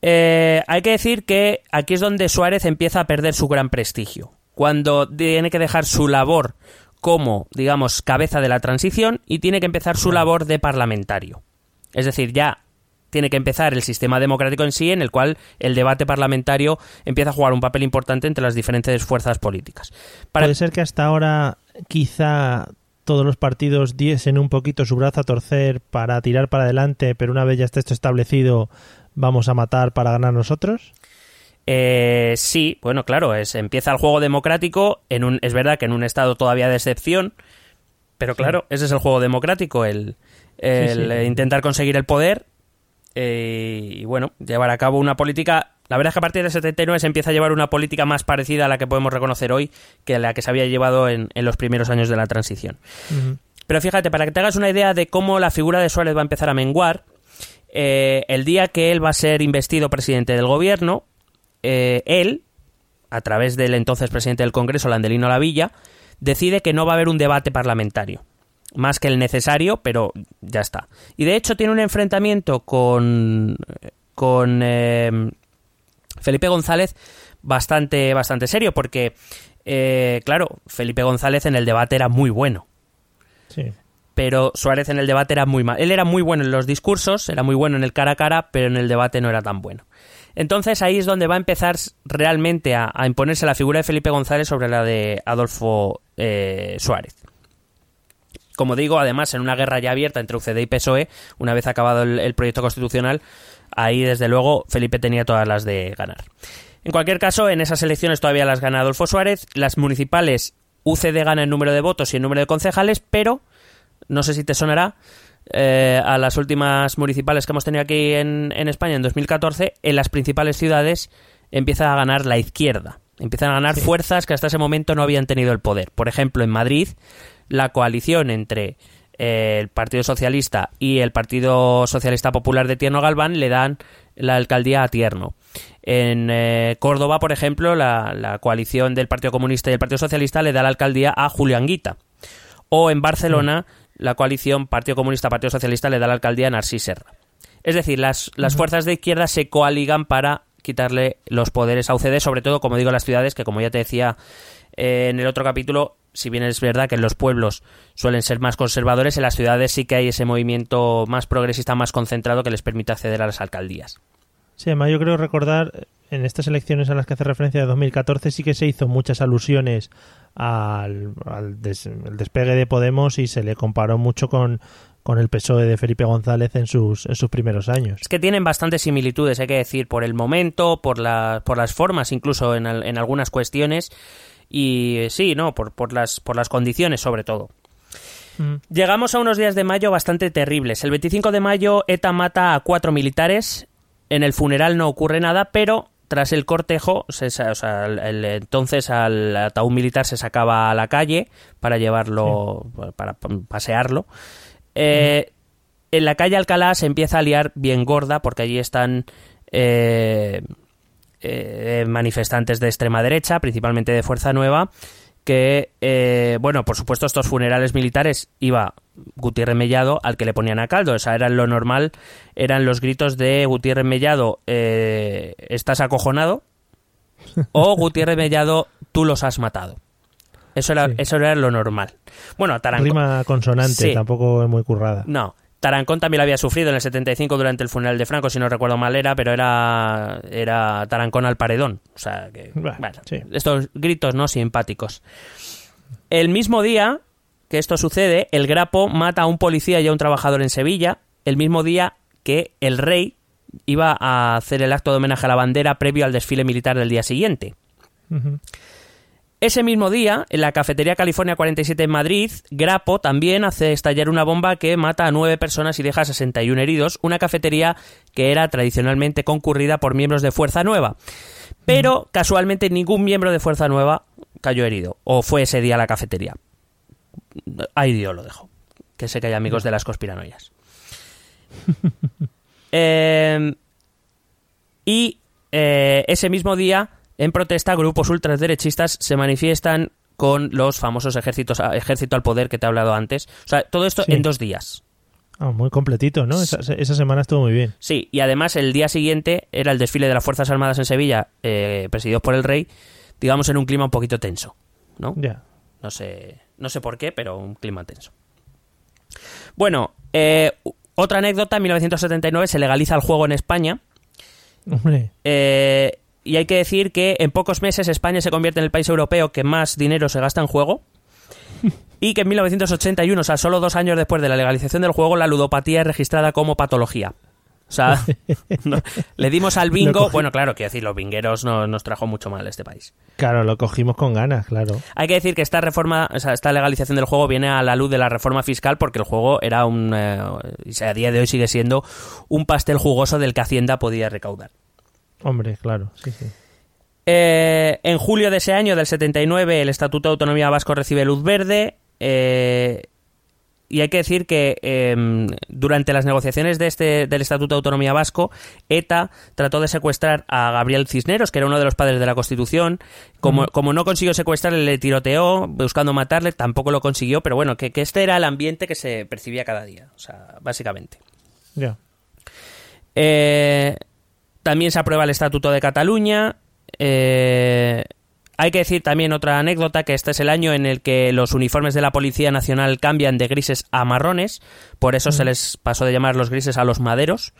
Eh, hay que decir que aquí es donde Suárez empieza a perder su gran prestigio. Cuando tiene que dejar su labor como, digamos, cabeza de la transición y tiene que empezar su labor de parlamentario. Es decir, ya tiene que empezar el sistema democrático en sí, en el cual el debate parlamentario empieza a jugar un papel importante entre las diferentes fuerzas políticas. Puede ser que hasta ahora quizá todos los partidos diesen un poquito su brazo a torcer para tirar para adelante, pero una vez ya esté esto establecido, vamos a matar para ganar nosotros. Eh, sí, bueno, claro, es, empieza el juego democrático, en un, es verdad que en un estado todavía de excepción, pero claro, ese es el juego democrático, el, intentar conseguir el poder eh, y bueno, llevar a cabo una política. La verdad es que a partir del 79 se empieza a llevar una política más parecida a la que podemos reconocer hoy que la que se había llevado en, los primeros años de la transición. Pero fíjate, para que te hagas una idea de cómo la figura de Suárez va a empezar a menguar, eh, el día que él va a ser investido presidente del gobierno, eh, él, a través del entonces presidente del Congreso, Landelino Lavilla, decide que no va a haber un debate parlamentario. Más que el necesario, pero ya está. Y de hecho tiene un enfrentamiento con, con eh, Felipe González bastante, bastante serio, porque, eh, claro, Felipe González en el debate era muy bueno. Sí. Pero Suárez en el debate era muy mal. Él era muy bueno en los discursos, era muy bueno en el cara a cara, pero en el debate no era tan bueno. Entonces ahí es donde va a empezar realmente a, imponerse la figura de Felipe González sobre la de Adolfo eh, Suárez. Como digo, además, en una guerra ya abierta entre UCD y PSOE, una vez acabado el, proyecto constitucional, ahí desde luego Felipe tenía todas las de ganar. En cualquier caso, en esas elecciones todavía las gana Adolfo Suárez. Las municipales, UCD gana el número de votos y el número de concejales, pero, no sé si te sonará, eh, a las últimas municipales que hemos tenido aquí en, España en 2014, en las principales ciudades empieza a ganar la izquierda. Empiezan a ganar fuerzas que hasta ese momento no habían tenido el poder. Por ejemplo, en Madrid, la coalición entre eh, el Partido Socialista y el Partido Socialista Popular de Tierno Galván le dan la alcaldía a Tierno. En eh, Córdoba, por ejemplo, la, la, coalición del Partido Comunista y el Partido Socialista le da la alcaldía a Julián Guita. O en Barcelona, la coalición Partido Comunista Partido Socialista le da la alcaldía a Narcís Serra. Es decir, las, las fuerzas de izquierda se coaligan para quitarle los poderes a UCD, sobre todo, como digo, las ciudades, que como ya te decía eh, en el otro capítulo, si bien es verdad que en los pueblos suelen ser más conservadores, en las ciudades sí que hay ese movimiento más progresista, más concentrado, que les permite acceder a las alcaldías. Sí, además yo creo recordar, en estas elecciones a las que hace referencia de 2014 sí que se hizo muchas alusiones al, despegue de Podemos y se le comparó mucho con, con el PSOE de Felipe González en sus, en sus primeros años. Es que tienen bastantes similitudes, hay que decir, por el momento, por, la, por las formas, incluso en, en algunas cuestiones, y sí, no, por, por, las, por las condiciones sobre todo. Mm. Llegamos a unos días de mayo bastante terribles. El 25 de mayo ETA mata a cuatro militares. En el funeral no ocurre nada, pero tras el cortejo, entonces al ataúd militar se sacaba a la calle para llevarlo, para pasearlo. Eh, en la calle Alcalá se empieza a liar bien gorda porque allí están eh, eh, manifestantes de extrema derecha, principalmente de Fuerza Nueva, que, eh, bueno, por supuesto, estos funerales militares iba Gutiérrez Mellado al que le ponían a caldo. O sea, era lo normal, eran los gritos de Gutiérrez Mellado, eh, ¿estás acojonado? o Gutiérrez Mellado, tú los has matado. Eso era, eso era lo normal. Bueno, Tarancón. Rima consonante, tampoco es muy currada. No. Tarancón también lo había sufrido en el 75 durante el funeral de Franco, si no recuerdo mal era, pero era, era Tarancón al paredón. O sea, que, bueno, estos gritos no simpáticos. El mismo día que esto sucede, el Grapo mata a un policía y a un trabajador en Sevilla, el mismo día que el rey iba a hacer el acto de homenaje a la bandera previo al desfile militar del día siguiente. Ujú. Ese mismo día, en la cafetería California 47 en Madrid, Grapo también hace estallar una bomba que mata a nueve personas y deja a 61 heridos, una cafetería que era tradicionalmente concurrida por miembros de Fuerza Nueva. Pero casualmente ningún miembro de Fuerza Nueva cayó herido, o fue ese día a la cafetería. Ahí Dios lo dejo. Que sé que hay amigos de las conspiranoias. Eh, y eh, ese mismo día, en protesta, grupos ultraderechistas se manifiestan con los famosos ejércitos, ejército al poder que te he hablado antes. O sea, todo esto Sí. en dos días. Ah, muy completito, ¿no? Esa, esa semana estuvo muy bien. Sí, y además el día siguiente era el desfile de las Fuerzas Armadas en Sevilla, eh, presididos por el rey, digamos en un clima un poquito tenso, ¿no? Ya. No sé, no sé por qué, pero un clima tenso. Bueno, eh, otra anécdota, en 1979 se legaliza el juego en España. Hombre, eh, y hay que decir que en pocos meses España se convierte en el país europeo que más dinero se gasta en juego. Y que en 1981, o sea, solo dos años después de la legalización del juego, la ludopatía es registrada como patología. O sea, no- le dimos al bingo. Bueno, claro, quiero decir, los bingueros no, nos trajo mucho mal este país. claro, lo cogimos con ganas, claro. Hay que decir que esta reforma, o sea, esta legalización del juego viene a la luz de la reforma fiscal porque el juego era un, eh, y a día de hoy sigue siendo un pastel jugoso del que Hacienda podía recaudar. Hombre, claro, sí, sí. Eh, en julio de ese año, del 79, el Estatuto de Autonomía Vasco recibe luz verde. eh, y hay que decir que eh, durante las negociaciones de este, del Estatuto de Autonomía Vasco, ETA trató de secuestrar a Gabriel Cisneros, que era uno de los padres de la Constitución. Como, como no consiguió secuestrarle, le tiroteó buscando matarle, tampoco lo consiguió, pero bueno, que, que este era el ambiente que se percibía cada día, o sea, básicamente. Ya. Eh, también se aprueba el Estatuto de Cataluña. Eh, hay que decir también otra anécdota, que este es el año en el que los uniformes de la Policía Nacional cambian de grises a marrones, por eso se les pasó de llamar los grises a los maderos.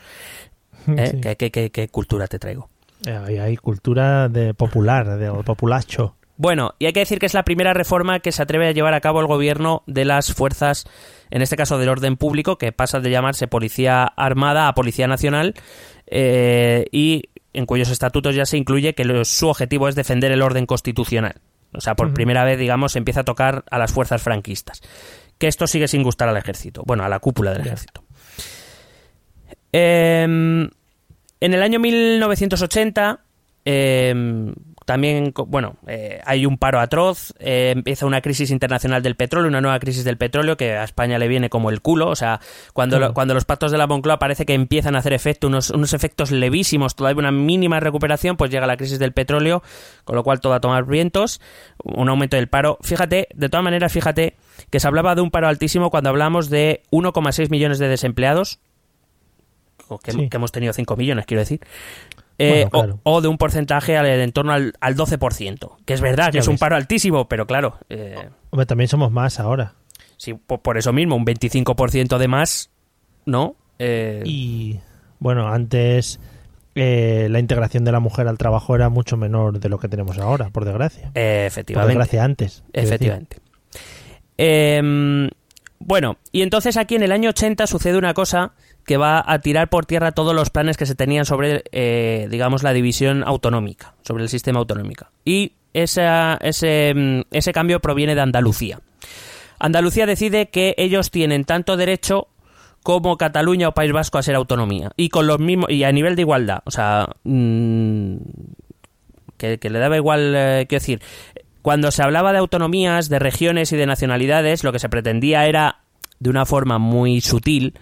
¿Eh? Sí. ¿Qué, qué- qué- qué cultura te traigo? Eh, Hay, hay cultura de popular, de populacho. Bueno, y hay que decir que es la primera reforma que se atreve a llevar a cabo el gobierno de las fuerzas, en este caso del orden público, que pasa de llamarse Policía Armada a Policía Nacional, eh, y en cuyos estatutos ya se incluye que lo- su objetivo es defender el orden constitucional. O sea, por primera vez, digamos, se empieza a tocar a las fuerzas franquistas. Que esto sigue sin gustar al ejército, bueno, a la cúpula del ejército. Em, en el año 1980, em, también, bueno, eh, hay un paro atroz, eh, empieza una crisis internacional del petróleo, una nueva crisis del petróleo que a España le viene como el culo, o sea, cuando, lo- cuando los pactos de la Moncloa parece que empiezan a hacer efecto, unos, unos efectos levísimos, todavía una mínima recuperación, pues llega la crisis del petróleo, con lo cual todo a tomar vientos, un aumento del paro. Fíjate, de todas maneras, fíjate que se hablaba de un paro altísimo cuando hablamos de 1,6 millones de desempleados, que, Sí. que hemos tenido 5 millones, quiero decir. Eh, Bueno, claro. o, o de un porcentaje al- en torno al, al 12%, que es verdad que es un paro altísimo, pero claro, eh, Hombre, también somos más ahora. sí, po- por, eso mismo, un 25% de más, ¿no? Eh, Y bueno, antes eh, la integración de la mujer al trabajo era mucho menor de lo que tenemos ahora, por desgracia. eh, Por efectivamente. desgracia antes. Efectivamente. Bueno, y entonces aquí en el año 80 sucede una cosa que va a tirar por tierra todos los planes que se tenían sobre, eh, digamos, la división autonómica, sobre el sistema autonómico. Y ese, mm, ese cambio proviene de Andalucía. Andalucía decide que ellos tienen tanto derecho como Cataluña o País Vasco a ser autonomía y con los mismos y a nivel de igualdad, o sea, mm, que, que le daba igual, eh, quiero decir, cuando se hablaba de autonomías, de regiones y de nacionalidades, lo que se pretendía era, de una forma muy sutil,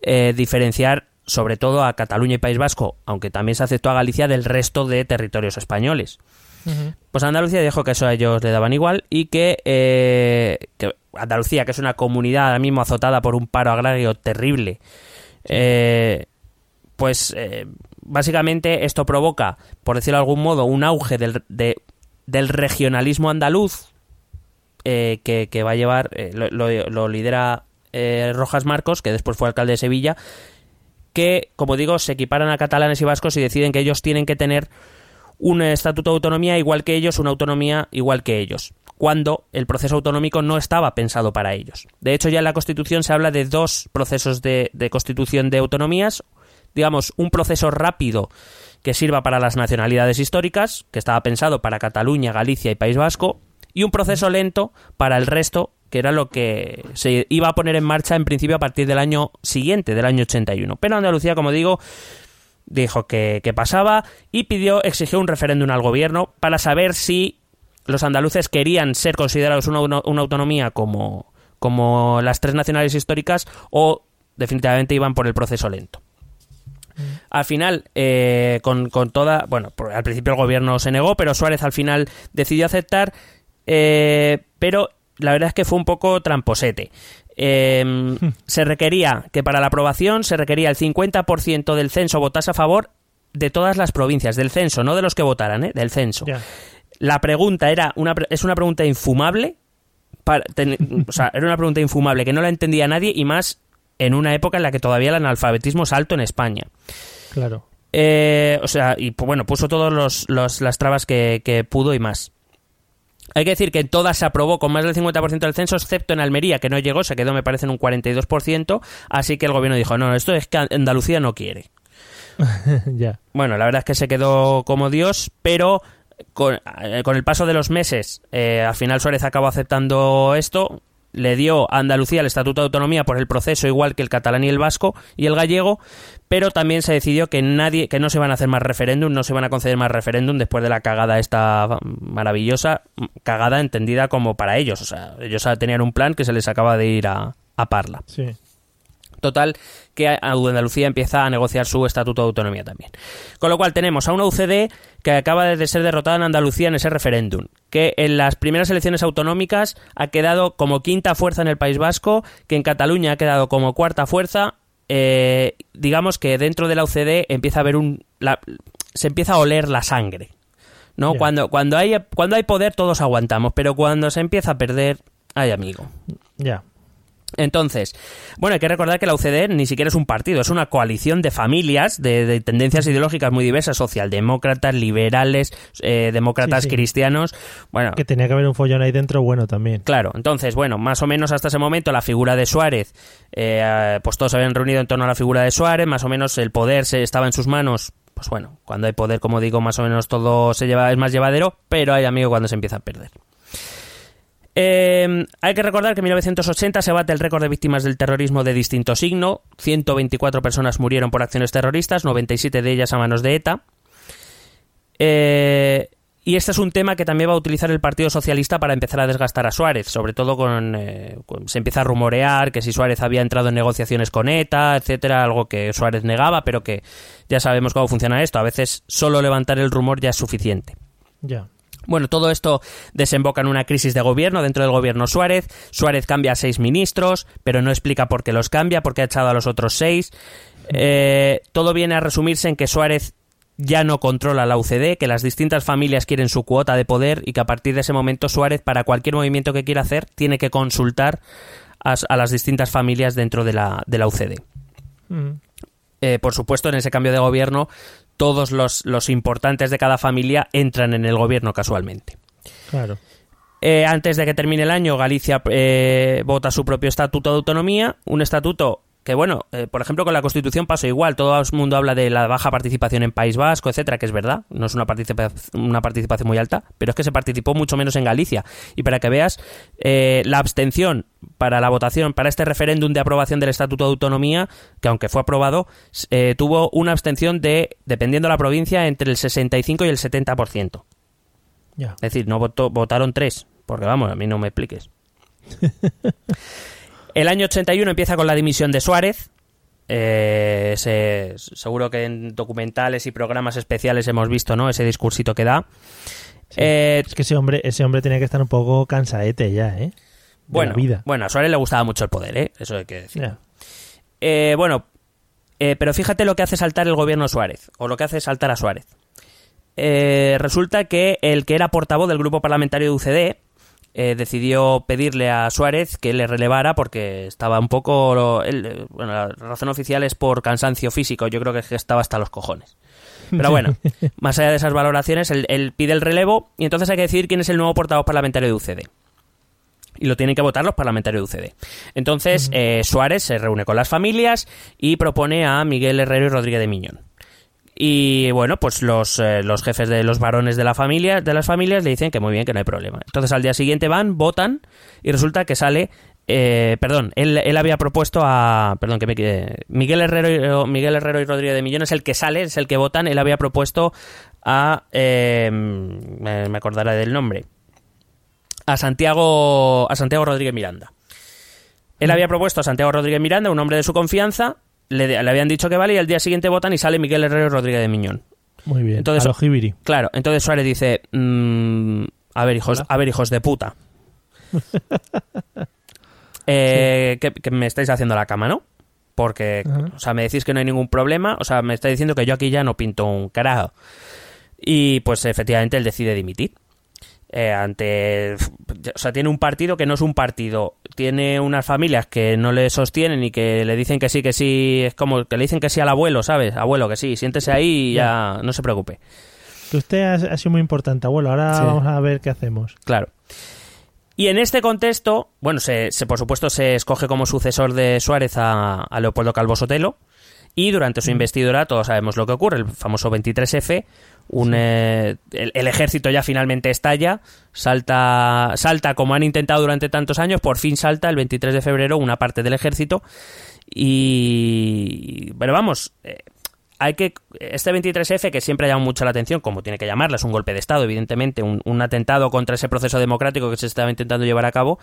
eh, diferenciar sobre todo a Cataluña y País Vasco, aunque también se aceptó a Galicia del resto de territorios españoles. Pues Andalucía dijo que eso a ellos le daban igual y que, eh, que Andalucía, que es una comunidad ahora mismo azotada por un paro agrario terrible, eh, pues eh, básicamente esto provoca, por decirlo de algún modo, un auge del, de- del regionalismo andaluz eh, que, va a llevar, eh, lo, lo- lo lidera eh, Rojas Marcos, que después fue alcalde de Sevilla, que, como digo, se equiparan a catalanes y vascos y deciden que ellos tienen que tener un estatuto de autonomía igual que ellos, una autonomía igual que ellos, cuando el proceso autonómico no estaba pensado para ellos. De hecho, ya en la Constitución se habla de dos procesos de, de constitución de autonomías, digamos, un proceso rápido que sirva para las nacionalidades históricas, que estaba pensado para Cataluña, Galicia y País Vasco, y un proceso lento para el resto, que era lo que se iba a poner en marcha en principio a partir del año siguiente, del año 81. Pero Andalucía, como digo, dijo que, pasaba y pidió, exigió un referéndum al gobierno para saber si los andaluces querían ser considerados una, una autonomía como, como las tres nacionales históricas o definitivamente iban por el proceso lento. Mm. Al final, eh, con, con, toda. Bueno, al principio el gobierno se negó, pero Suárez al final decidió aceptar. Eh, pero la verdad es que fue un poco tramposete. Hmm. se requería que para la aprobación se requería el 50% del censo votase a favor de todas las provincias, del censo, no de los que votaran, ¿eh? del censo. La pregunta era una, es una pregunta infumable. o sea, era una pregunta infumable que no la entendía nadie y más en una época en la que todavía el analfabetismo es alto en España. Claro. Eh, o sea, y bueno, puso todas las trabas que, que pudo y más. Hay que decir que en todas se aprobó con más del 50% del censo, excepto en Almería, que no llegó, se quedó, me parece, en un 42%. Así que el gobierno dijo: No, esto es que Andalucía no quiere. ya. Bueno, la verdad es que se quedó como Dios, pero con, eh, el paso de los meses, eh, al final Suárez acabó aceptando esto le dio a Andalucía el Estatuto de Autonomía por el proceso igual que el catalán y el vasco y el gallego, pero también se decidió que nadie que no se van a hacer más referéndum, no se van a conceder más referéndum después de la cagada esta maravillosa, cagada entendida como para ellos, o sea, ellos tenían un plan que se les acaba de ir a, a Parla. Sí. Total, que Andalucía empieza a negociar su estatuto de autonomía también. Con lo cual tenemos a una UCD que acaba de ser derrotada en Andalucía en ese referéndum, que en las primeras elecciones autonómicas ha quedado como quinta fuerza en el País Vasco, que en Cataluña ha quedado como cuarta fuerza. Eh, digamos que dentro de la UCD empieza a haber un. se empieza a oler la sangre. ¿no? Cuando, cuando, hay, cuando hay poder todos aguantamos, pero cuando se empieza a perder, hay amigo. Ya. Entonces, bueno, hay que recordar que la UCD ni siquiera es un partido, es una coalición de familias de, tendencias ideológicas muy diversas, socialdemócratas, liberales, eh, demócratas, cristianos. Bueno, que tenía que haber un follón ahí dentro bueno también. Claro, entonces, bueno, más o menos hasta ese momento la figura de Suárez, eh, pues todos se habían reunido en torno a la figura de Suárez, más o menos el poder se estaba en sus manos. Pues bueno, cuando hay poder, como digo, más o menos todo se lleva, es más llevadero, pero hay amigo cuando se empieza a perder. Eh, hay que recordar que en 1980 se bate el récord de víctimas del terrorismo de distinto signo. 124 personas murieron por acciones terroristas, 97 de ellas a manos de ETA. Eh, y este es un tema que también va a utilizar el Partido Socialista para empezar a desgastar a Suárez, sobre todo con, eh, se empieza a rumorear que si Suárez había entrado en negociaciones con ETA, etcétera, algo que Suárez negaba, pero que ya sabemos cómo funciona esto. A veces solo levantar el rumor ya es suficiente. Ya. Bueno, todo esto desemboca en una crisis de gobierno dentro del gobierno Suárez. Suárez cambia a seis ministros, pero no explica por qué los cambia, por qué ha echado a los otros seis. Eh, todo viene a resumirse en que Suárez ya no controla la UCD, que las distintas familias quieren su cuota de poder y que a partir de ese momento Suárez, para cualquier movimiento que quiera hacer, tiene que consultar a, las distintas familias dentro de la, de la UCD. Mm. Eh, por supuesto, en ese cambio de gobierno, todos los, los importantes de cada familia entran en el gobierno casualmente. Claro. Eh, antes de que termine el año, Galicia eh, vota su propio estatuto de autonomía, un estatuto que bueno, eh, por ejemplo con la Constitución pasó igual, todo el mundo habla de la baja participación en País Vasco, etcétera, que es verdad, no es una, una participación muy alta, pero es que se participó mucho menos en Galicia. Y para que veas, eh, la abstención para la votación, para este referéndum de aprobación del Estatuto de Autonomía, que aunque fue aprobado, eh, tuvo una abstención de, dependiendo de la provincia, entre el 65 y el 70%. Ya. Es decir, no votó, votaron tres, porque vamos, a mí no me expliques. El año 81 empieza con la dimisión de Suárez. Eh, seguro que en documentales y programas especiales hemos visto ¿no? ese discursito que da. Eh, es que ese hombre, ese hombre tenía que estar un poco cansadete ya, ¿eh? bueno, vida. bueno, a Suárez le gustaba mucho el poder, ¿eh? Eso hay que decir. Eh, bueno, pero fíjate lo que hace saltar el gobierno Suárez, o lo que hace saltar a Suárez. resulta que el que era portavoz del grupo parlamentario de UCD, eh, decidió pedirle a Suárez que le relevara porque estaba un poco... bueno, la razón oficial es por cansancio físico, yo creo que estaba hasta los cojones. Pero bueno, más allá de esas valoraciones, él, pide el relevo y entonces hay que decir quién es el nuevo portavoz parlamentario de UCD. y lo tienen que votar los parlamentarios de UCD. Entonces, eh, Suárez se reúne con las familias y propone a Miguel Herrero y Rodríguez de Miñón. Y bueno, pues los, eh, los jefes de los varones de la familia, de las familias, le dicen que muy bien, que no hay problema. Entonces al día siguiente van, votan y resulta que sale eh, perdón, él, él, había propuesto a. Perdón, que me Miguel Herrero, Miguel Herrero y Rodríguez de Millón es el que sale, es el que votan. Él había propuesto a. Eh, me acordaré del nombre. A Santiago, a Santiago Rodríguez Miranda. Él había propuesto a Santiago Rodríguez Miranda, un hombre de su confianza. Le, habían dicho que vale y al día siguiente votan y sale Miguel Herrero Rodríguez de Miñón. Muy bien. Entonces, a Claro, entonces Suárez dice: mm, A ver, hijos, a ver, hijos de puta. eh, que, me estáis haciendo la cama, ¿no? Porque, o sea, me decís que no hay ningún problema, o sea, me estáis diciendo que yo aquí ya no pinto un carajo. Y pues efectivamente él decide dimitir. Eh, ante o sea tiene un partido que no es un partido. Tiene unas familias que no le sostienen y que le dicen que sí que sí es como que le dicen que sí al abuelo sabes abuelo que sí siéntese ahí y ya no se preocupe. Que usted ha, sido muy importante abuelo. Ahora vamos a ver qué hacemos. Claro. Y en este contexto, bueno, se, por supuesto se escoge como sucesor de Suárez a, Leopoldo Calvo Sotelo. Y durante su mm. investidura, todos sabemos lo que ocurre, el famoso 23F, un, eh, el, ejército ya finalmente estalla, salta, salta como han intentado durante tantos años, por fin salta el 23 de febrero una parte del ejército. Y. Pero vamos, eh, hay que este 23F que siempre ha llamado mucho la atención, como tiene que llamarla, es un golpe de Estado, evidentemente, un, atentado contra ese proceso democrático que se estaba intentando llevar a cabo,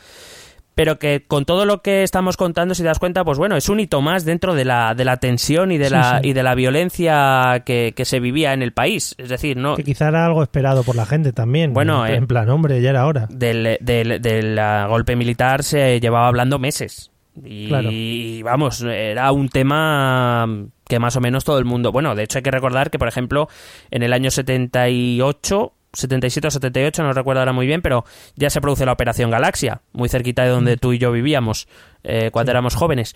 pero que con todo lo que estamos contando, si te das cuenta, pues bueno, es un hito más dentro de la, de la tensión y de la, y de la violencia que, se vivía en el país. Es decir, no... Que quizá era algo esperado por la gente también. Bueno, en, eh, plan, hombre, ya era hora. Del, del, del golpe militar se llevaba hablando meses. Y vamos, era un tema que más o menos todo el mundo. Bueno, de hecho hay que recordar que, por ejemplo, en el año 78 77 o 78, no recuerdo ahora muy bien, pero ya se produce la Operación Galaxia, muy cerquita de donde mm. tú y yo vivíamos eh, cuando éramos jóvenes.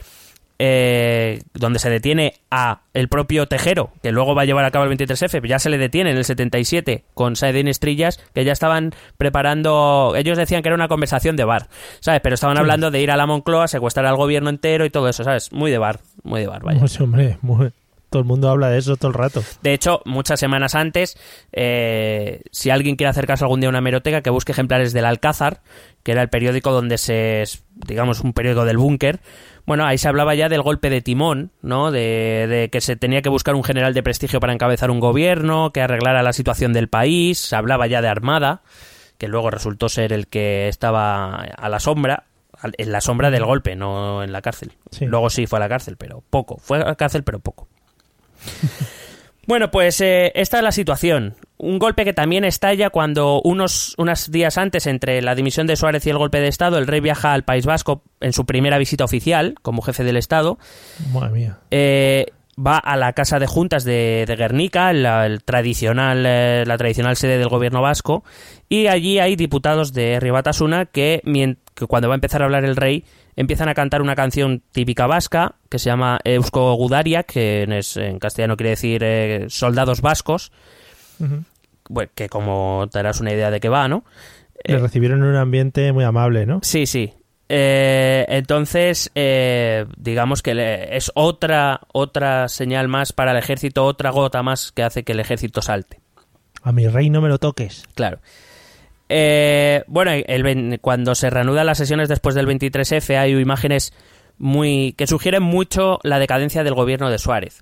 Eh, donde se detiene a el propio Tejero, que luego va a llevar a cabo el 23F, ya se le detiene en el 77 con Saedin Estrillas, que ya estaban preparando, ellos decían que era una conversación de bar, ¿sabes? Pero estaban hablando de ir a la Moncloa, secuestrar al gobierno entero y todo eso, ¿sabes? Muy de bar, muy de bar, vaya. Pues, hombre, todo el mundo habla de eso todo el rato. De hecho, muchas semanas antes, eh, si alguien quiere acercarse algún día a una meroteca, que busque ejemplares del Alcázar, que era el periódico donde se, digamos, un periódico del búnker, bueno, ahí se hablaba ya del golpe de timón, ¿no? De, que se tenía que buscar un general de prestigio para encabezar un gobierno, que arreglara la situación del país, se hablaba ya de Armada, que luego resultó ser el que estaba a la sombra, en la sombra del golpe, no en la cárcel. Luego sí fue a la cárcel, pero poco. Fue a la cárcel, pero poco. Bueno, pues eh, esta es la situación. Un golpe que también estalla cuando unos, unos días antes, entre la dimisión de Suárez y el golpe de Estado, el rey viaja al País Vasco en su primera visita oficial como jefe del Estado. Madre mía. Eh, va a la casa de juntas de, Guernica, la, el tradicional, eh, la tradicional sede del gobierno vasco, y allí hay diputados de Ribatasuna que, que cuando va a empezar a hablar el rey empiezan a cantar una canción típica vasca que se llama Eusko Gudaria, que en, castellano quiere decir eh, soldados vascos, que como te darás una idea de qué va, ¿no? Le eh, recibieron en un ambiente muy amable, ¿no? Sí, sí. Eh, entonces, digamos que es otra, otra señal más para el ejército, otra gota más que hace que el ejército salte. A mi rey no me lo toques. Claro. Eh, bueno, el, cuando se reanudan las sesiones después del 23F hay imágenes muy que sugieren mucho la decadencia del gobierno de Suárez.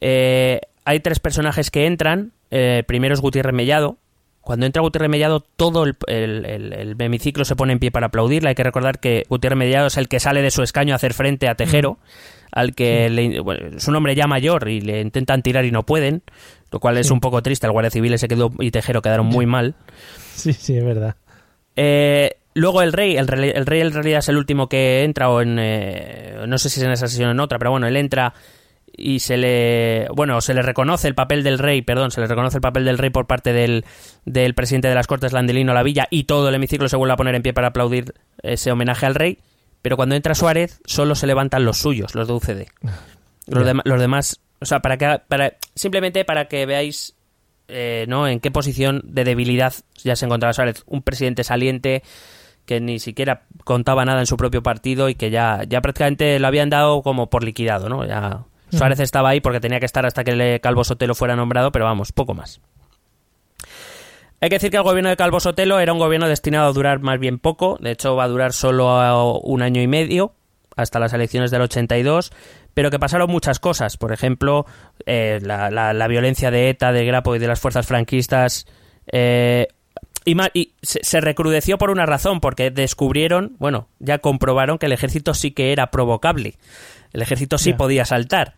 Eh, hay tres personajes que entran. Eh, primero es Gutiérrez Mellado. Cuando entra Gutiérrez Mellado, todo el, el, hemiciclo se pone en pie para aplaudirle. Hay que recordar que Gutiérrez Mellado es el que sale de su escaño a hacer frente a Tejero, al que le, es un hombre ya mayor y le intentan tirar y no pueden, lo cual es un poco triste. El Guardia Civil se quedó y Tejero quedaron muy mal. Sí, sí, es verdad. Eh, luego el rey, el rey, el rey en realidad es el último que entra, o en. Eh, no sé si es en esa sesión o en otra, pero bueno, él entra y se le. Bueno, se le reconoce el papel del rey, perdón, se le reconoce el papel del rey por parte del, del presidente de las Cortes, Landelino Villa y todo el hemiciclo se vuelve a poner en pie para aplaudir ese homenaje al rey. Pero cuando entra Suárez, solo se levantan los suyos, los de UCD. Los, los demás. O sea, para que. Para, simplemente para que veáis eh, ¿no? En qué posición de debilidad ya se encontraba Suárez. Un presidente saliente que ni siquiera contaba nada en su propio partido y que ya, ya prácticamente lo habían dado como por liquidado, ¿no? Ya Suárez estaba ahí porque tenía que estar hasta que el Calvo Sotelo fuera nombrado, pero vamos, poco más. Hay que decir que el gobierno de Calvo Sotelo era un gobierno destinado a durar más bien poco, de hecho va a durar solo un año y medio, hasta las elecciones del 82, pero que pasaron muchas cosas. Por ejemplo, eh, la, violencia de ETA, de Grapo y de las fuerzas franquistas. Eh, y, se, recrudeció por una razón, porque descubrieron, bueno, ya comprobaron que el ejército sí que era provocable. El ejército sí podía saltar.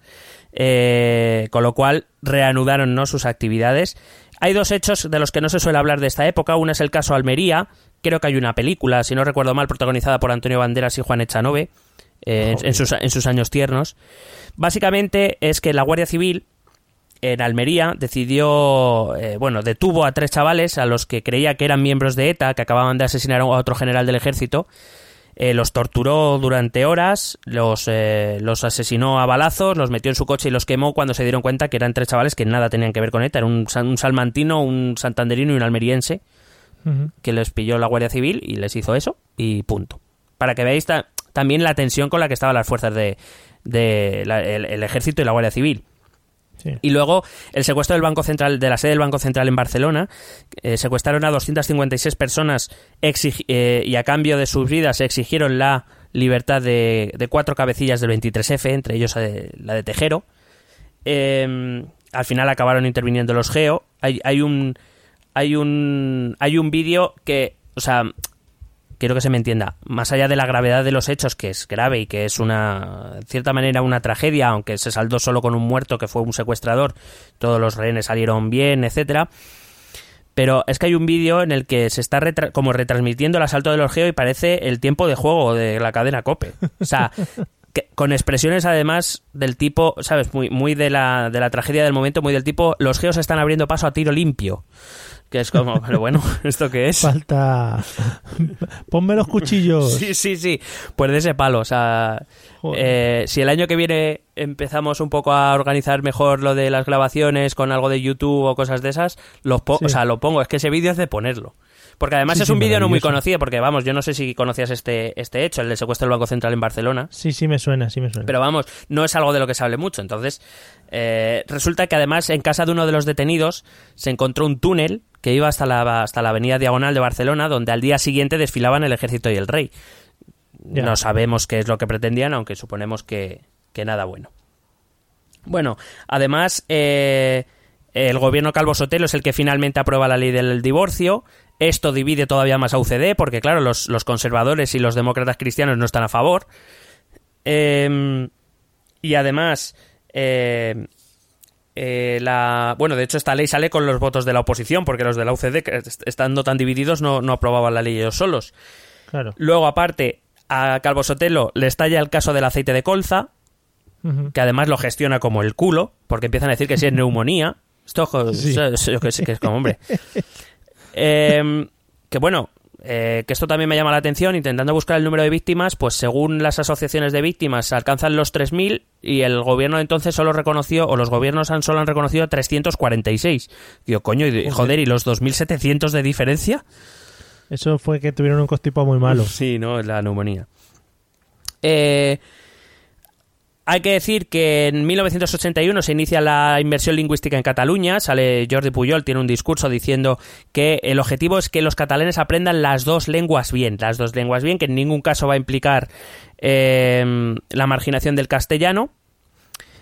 Eh, con lo cual reanudaron ¿no? sus actividades. Hay dos hechos de los que no se suele hablar de esta época. Uno es el caso Almería. Creo que hay una película, si no recuerdo mal, protagonizada por Antonio Banderas y Juan Echanove eh, en, sus, en sus años tiernos. Básicamente es que la Guardia Civil en Almería decidió, eh, bueno, detuvo a tres chavales a los que creía que eran miembros de ETA, que acababan de asesinar a otro general del ejército. Eh, los torturó durante horas, los, los asesinó a balazos, los metió en su coche y los quemó cuando se dieron cuenta que eran tres chavales que nada tenían que ver con ETA. Era un, un salmantino, un santanderino y un almeriense que les pilló la Guardia Civil y les hizo eso y punto. Para que veáis, también la tensión con la que estaban las fuerzas de, el, ejército y la Guardia Civil. Y luego el secuestro del Banco Central, de la sede del Banco Central en Barcelona, eh, secuestraron a 256 personas eh, y a cambio de sus vidas exigieron la libertad de, cuatro cabecillas del 23F, entre ellos eh, la de Tejero. Em, al final acabaron interviniendo los Geo. Hay, hay un hay un hay un vídeo que, o sea, quiero que se me entienda, más allá de la gravedad de los hechos, que es grave y que es una, cierta manera, una tragedia, aunque se saldó solo con un muerto que fue un secuestrador, todos los rehenes salieron bien, etcétera. Pero es que hay un vídeo en el que se está como retransmitiendo el asalto del Orgeo y parece el tiempo de juego de la cadena Cope. O sea, con expresiones además del tipo, ¿sabes? Muy, muy de, la, de la tragedia del momento, muy del tipo, los geos están abriendo paso a tiro limpio. Que es como, pero bueno, ¿esto qué es? Falta. Ponme los cuchillos. sí, sí, sí. Pues de ese palo. O sea, eh, si el año que viene empezamos un poco a organizar mejor lo de las grabaciones con algo de YouTube o cosas de esas, lo o sea, lo pongo. Es que ese vídeo es de ponerlo. Porque además es un vídeo no muy conocido, porque vamos, yo no sé si conocías este, este hecho, el de secuestro del Banco Central en Barcelona. Sí, sí me suena, sí me suena. Pero vamos, no es algo de lo que se hable mucho. Entonces, eh, resulta que además en casa de uno de los detenidos se encontró un túnel que iba hasta la, hasta la avenida Diagonal de Barcelona, donde al día siguiente desfilaban el ejército y el rey. No sabemos qué es lo que pretendían, aunque suponemos que, que nada bueno. Bueno, además, eh, el gobierno Calvo Sotelo es el que finalmente aprueba la ley del divorcio. Esto divide todavía más a UCD, porque claro, los, conservadores y los demócratas cristianos no están a favor. Em, y además, eh, eh, la, bueno, de hecho esta ley sale con los votos de la oposición, porque los de la UCD, estando tan divididos, no, no aprobaban la ley ellos solos. Claro. Luego, aparte, a Calvo Sotelo le estalla el caso del aceite de colza, que además lo gestiona como el culo, porque empiezan a decir que si es neumonía. Esto que, es como, hombre. Em, que bueno, eh, que esto también me llama la atención, intentando buscar el número de víctimas, pues según las asociaciones de víctimas alcanzan los 3.000 y el gobierno entonces solo reconoció, o los gobiernos han solo han reconocido 346. Digo, coño, y, joder, ¿y los 2.700 de diferencia? Eso fue que tuvieron un costipo muy malo. Sí, no, la neumonía. Eh, hay que decir que en 1981 se inicia la inversión lingüística en Cataluña. Sale Jordi Puyol, tiene un discurso diciendo que el objetivo es que los catalanes aprendan las dos lenguas bien. Las dos lenguas bien, que en ningún caso va a implicar eh, la marginación del castellano.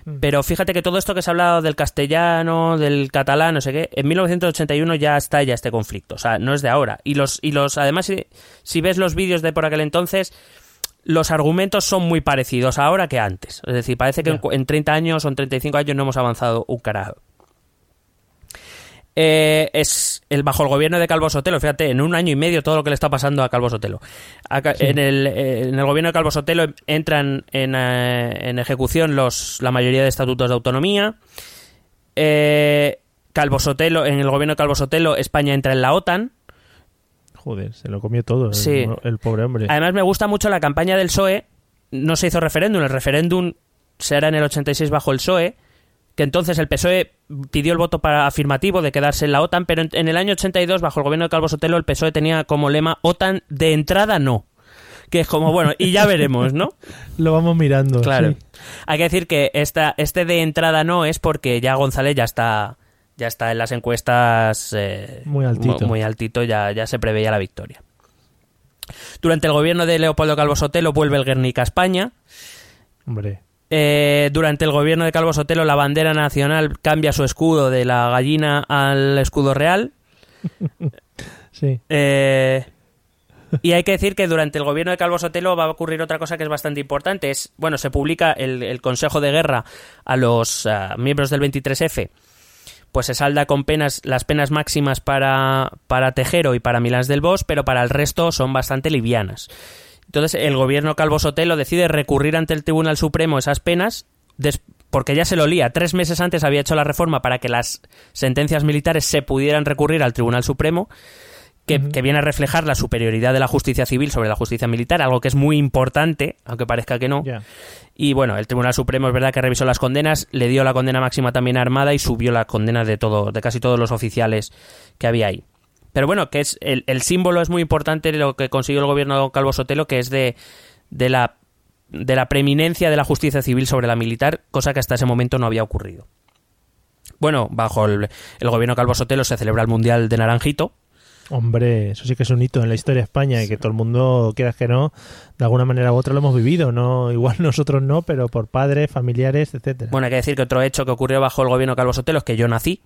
Mm. Pero fíjate que todo esto que se ha hablado del castellano, del catalán, no sé qué, en 1981 ya está ya este conflicto. O sea, no es de ahora. Y los, y los, además, si, si ves los vídeos de por aquel entonces, los argumentos son muy parecidos ahora que antes. Es decir, parece que en, 30 años o en 35 años no hemos avanzado un carajo. Eh, es el bajo el gobierno de Calvo Sotelo, fíjate, en un año y medio todo lo que le está pasando a Calvo Sotelo. en, el, eh, en, el, gobierno de Calvo Sotelo entran en, eh, en ejecución los, la mayoría de estatutos de autonomía. Calvo Sotelo, en el gobierno de Calvo Sotelo, España entra en la OTAN. Joder, se lo comió todo el, pobre hombre. Además me gusta mucho la campaña del PSOE. No se hizo referéndum, el referéndum se hará en el 86 bajo el PSOE, que entonces el PSOE pidió el voto para afirmativo de quedarse en la OTAN, pero en, en el año 82, bajo el gobierno de Calvo Sotelo, el PSOE tenía como lema OTAN de entrada no. Que es como, bueno, y ya veremos, ¿no? Lo vamos mirando. Claro. sí. Hay que decir que esta, este de entrada no es porque ya González ya está ya está en las encuestas eh, Muy altito. mu- muy altito, ya, ya se preveía la victoria. Durante el gobierno de Leopoldo Calvo Sotelo vuelve el Guernica a España. Hombre. Eh, durante el gobierno de Calvo Sotelo la bandera nacional cambia su escudo de la gallina al escudo real. Sí. Eh, y hay que decir que durante el gobierno de Calvo Sotelo va a ocurrir otra cosa que es bastante importante. Es, bueno, se publica el, el Consejo de Guerra a los miembros del 23F. Pues se salda con penas, las penas máximas para, para Tejero y para Milás del Bosch, pero para el resto son bastante livianas. Entonces el gobierno Calvo Sotelo decide recurrir ante el Tribunal Supremo esas penas porque ya se lo lía. Tres meses antes había hecho la reforma para que las sentencias militares se pudieran recurrir al Tribunal Supremo, que, que viene a reflejar la superioridad de la justicia civil sobre la justicia militar, algo que es muy importante, aunque parezca que no. Y bueno, el Tribunal Supremo es verdad que revisó las condenas, le dio la condena máxima también Armada y subió la condena de todo, de casi todos los oficiales que había ahí. Pero bueno, que es el, el símbolo es muy importante de lo que consiguió el gobierno de Calvo Sotelo, que es de, de la de la preeminencia de la justicia civil sobre la militar, cosa que hasta ese momento no había ocurrido. Bueno, bajo el, el gobierno Calvo Sotelo se celebra el Mundial de Naranjito, Hombre, eso sí que es un hito en la historia de España y que todo el mundo, quieras que no, de alguna manera u otra lo hemos vivido, no igual nosotros no, pero por padres, familiares, etcétera. Bueno, hay que decir que otro hecho que ocurrió bajo el gobierno Calvo Sotelo es que yo nací.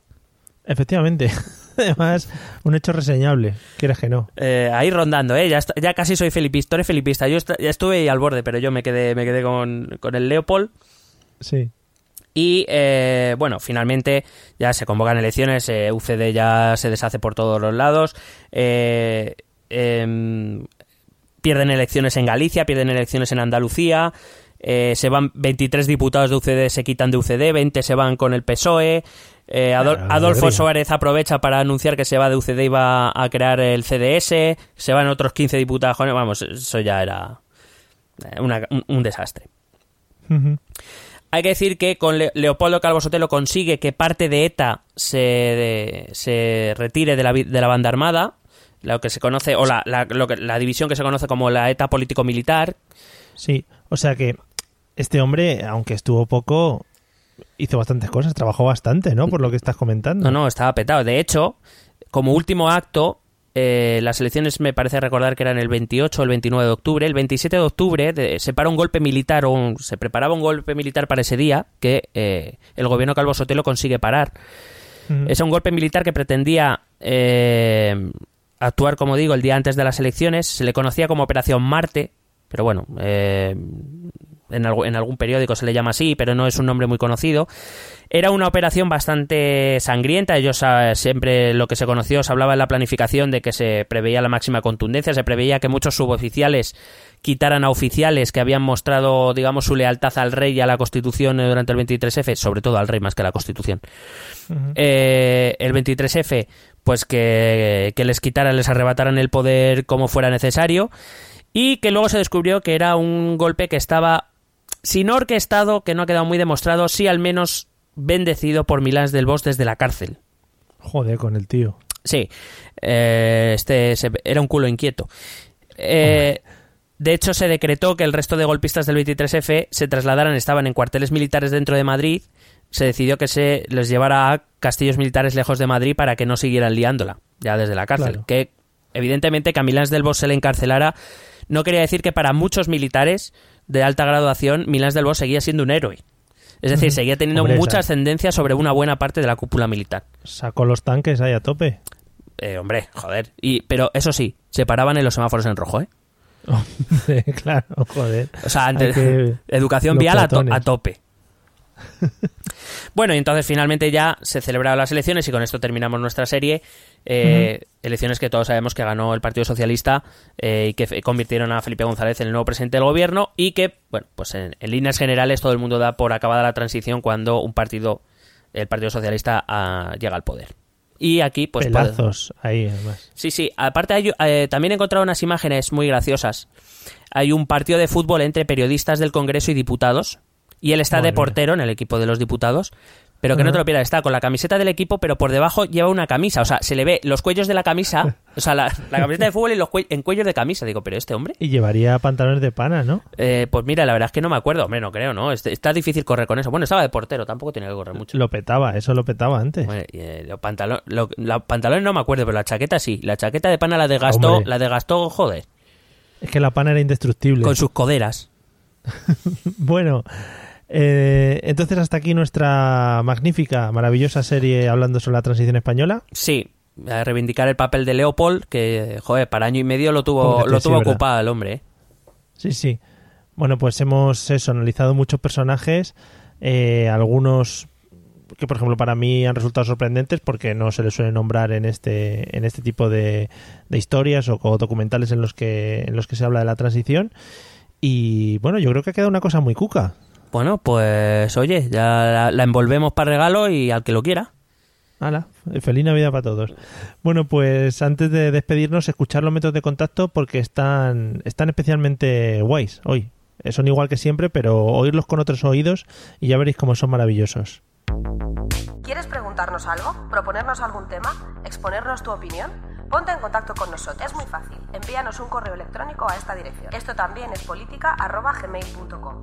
Efectivamente. Además, un hecho reseñable, quieras que no. Eh, ahí rondando, ¿eh? Ya, est- ya casi soy filipista, tú eres filipista. Yo est- ya estuve ahí al borde, pero yo me quedé, me quedé con, con el Leopold. Sí. Y eh, bueno, finalmente ya se convocan elecciones, eh, UCD ya se deshace por todos los lados. eh, em, pierden elecciones en Galicia, pierden elecciones en Andalucía. eh, se van 23 diputados de UCD, se quitan de UCD, 20 se van con el PSOE. eh, Adol- Claro, Adolfo. Suárez aprovecha para anunciar que se va de UCD y va a crear el CDS. Se van otros 15 diputados. Vamos, eso ya era una- un- un desastre. Ujú. Hay que decir que con Le- Leopoldo Calvo Sotelo consigue que parte de ETA se, de- se retire de la, de la banda armada, lo que se conoce, o la, la- lo que- la división que se conoce como la ETA político-militar. Sí, o sea que este hombre, aunque estuvo poco, hizo bastantes cosas, trabajó bastante, ¿no? Por lo que estás comentando. No, no, estaba petado. De hecho, como último acto, eh, las elecciones me parece recordar que eran el 28 o el 29 de octubre. El 27 de octubre de- se para un golpe militar, o un- se preparaba un golpe militar para ese día que eh, el gobierno Calvo Sotelo consigue parar. Es un golpe militar que pretendía eh, actuar, como digo, el día antes de las elecciones. Se le conocía como Operación Marte, pero bueno, eh, en, algún periódico se le llama así, pero no es un nombre muy conocido. Era una operación bastante sangrienta. Ellos ah, siempre lo que se conoció, se hablaba en la planificación de que se preveía la máxima contundencia, se preveía que muchos suboficiales quitaran a oficiales que habían mostrado, digamos, su lealtad al rey y a la Constitución eh, durante el 23F, sobre todo al rey más que a la Constitución eh, el 23F, pues que, que les quitaran, les arrebataran el poder como fuera necesario, y que luego se descubrió que era un golpe que estaba, si no orquestado, que no ha quedado muy demostrado, sí al menos bendecido por Milán del Bosch desde la cárcel. Joder, con el tío. Sí, eh, este se- era un culo inquieto. Eh, de hecho, se decretó que el resto de golpistas del 23F se trasladaran, estaban en cuarteles militares dentro de Madrid. Se decidió que se les llevara a castillos militares lejos de Madrid para que no siguieran liándola, ya desde la cárcel. Claro. Que evidentemente que a Milán del Bosch se le encarcelara no quería decir que para muchos militares de alta graduación Milán del Bosch seguía siendo un héroe. Es decir, seguía teniendo Hombre, mucha esa- ascendencia sobre una buena parte de la cúpula militar. Sacó los tanques ahí a tope. Eh, hombre, joder. Y, pero eso sí, se paraban en los semáforos en rojo, ¿eh? Hombre, claro, joder. O sea, antes, que- educación los vial a, to- a tope. bueno, y entonces finalmente ya se celebraron las elecciones y con esto terminamos nuestra serie. Eh, Elecciones que todos sabemos que ganó el Partido Socialista eh, y que convirtieron a Felipe González en el nuevo presidente del gobierno y que, bueno, pues en, en líneas generales todo el mundo da por acabada la transición cuando un partido, el Partido Socialista, ah, llega al poder. Y aquí, pues... Pelazos ahí, además. Sí, sí. Aparte, hay, eh, también he encontrado unas imágenes muy graciosas. Hay un partido de fútbol entre periodistas del Congreso y diputados. Y él está Madre de mía. portero en el equipo de los diputados. pero que no te lo pierdas, está con la camiseta del equipo, pero por debajo lleva una camisa, o sea, se le ve los cuellos de la camisa, o sea, la, la camiseta de fútbol y los cue- en cuellos de camisa. Digo, pero este hombre, Y llevaría pantalones de pana, ¿no? Eh, pues mira, la verdad es que no me acuerdo, hombre, no creo, ¿no? Este- Está difícil correr con eso. Bueno, estaba de portero, tampoco tenía que correr mucho. Lo petaba, eso lo petaba antes. Bueno, y, eh, los pantalo- lo- la- pantalones no me acuerdo, pero la chaqueta sí. La chaqueta de pana la desgastó, Hombre. la desgastó, joder, Es que la pana era indestructible. con sus coderas. Bueno, eh, entonces hasta aquí nuestra magnífica, maravillosa serie hablando sobre la transición española. Sí, a reivindicar el papel de Leopold, que, joder, para año y medio lo tuvo, lo sí, tuvo ¿verdad? ocupado el hombre, ¿eh? Sí, sí. Bueno, pues hemos eso, analizado muchos personajes, eh, algunos que por ejemplo para mí han resultado sorprendentes porque no se les suele nombrar en este en este tipo de, de historias o, co- documentales en los que en los que se habla de la transición y bueno yo creo que ha quedado una cosa muy cuca Bueno, pues oye, ya la, la envolvemos para regalo y al que lo quiera. Hala, feliz Navidad para todos. Bueno, pues antes de despedirnos, escuchar los métodos de contacto porque están, están especialmente guays hoy. Eh, Son igual que siempre, pero oírlos con otros oídos y ya veréis cómo son maravillosos. ¿Quieres preguntarnos algo? ¿Proponernos algún tema? ¿Exponernos tu opinión? Ponte en contacto con nosotros. Es muy fácil. Envíanos un correo electrónico a esta dirección. Esto también es política arroba gmail.com.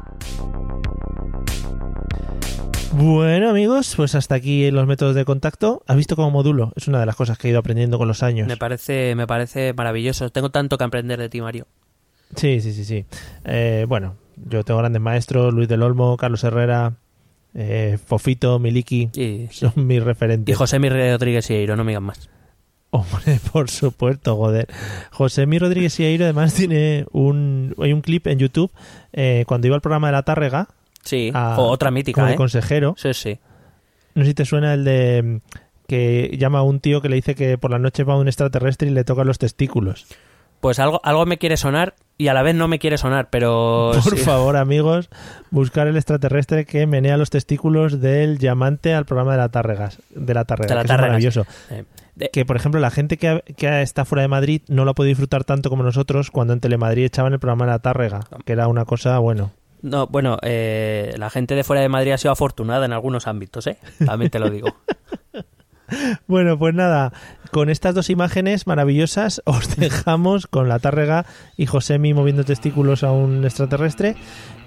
Bueno, amigos, pues hasta aquí los métodos de contacto. ¿Has visto como modulo? Es una de las cosas que he ido aprendiendo con los años. Me parece, me parece maravilloso. Tengo tanto que aprender de ti, Mario. Sí, sí, sí, sí. Eh, bueno, yo tengo grandes maestros, Luis del Olmo, Carlos Herrera, eh, Fofito, Miliki, Y, son mis referentes. y José Mi Rodríguez Sieiro, no me digas más. Hombre, por supuesto, joder. José Mi Rodríguez Sieiro además tiene un, hay un clip en YouTube eh, cuando iba al programa de la Tárrega. Sí, a- o otra mítica, como de ¿eh? consejero. Sí, sí. No sé si te suena el de mm, que llama a un tío que le dice que por la noche va un extraterrestre y le toca los testículos. Pues algo, algo me quiere sonar y a la vez no me quiere sonar, pero... Por sí. favor, amigos, buscar el extraterrestre que menea los testículos del llamante al programa de la Tárrega. De la Tárrega, De la que es maravilloso. Eh, de- Que, por ejemplo, la gente que, ha- que está fuera de Madrid no lo ha podido disfrutar tanto como nosotros cuando en Telemadrid echaban el programa de la Tárrega, que era una cosa, bueno. No, bueno, eh, la gente de fuera de Madrid ha sido afortunada en algunos ámbitos, ¿eh? También te lo digo. Bueno, pues nada, con estas dos imágenes maravillosas os dejamos con la Tárrega y Josemi moviendo testículos a un extraterrestre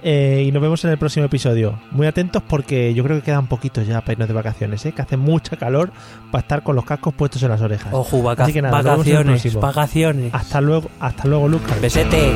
eh, y nos vemos en el próximo episodio. Muy atentos porque yo creo que quedan poquitos ya para irnos de vacaciones, ¿eh? que hace mucha calor para estar con los cascos puestos en las orejas. Ojo, vaca- nada, vacaciones, vacaciones. Hasta luego, hasta luego, Lucas. Besete.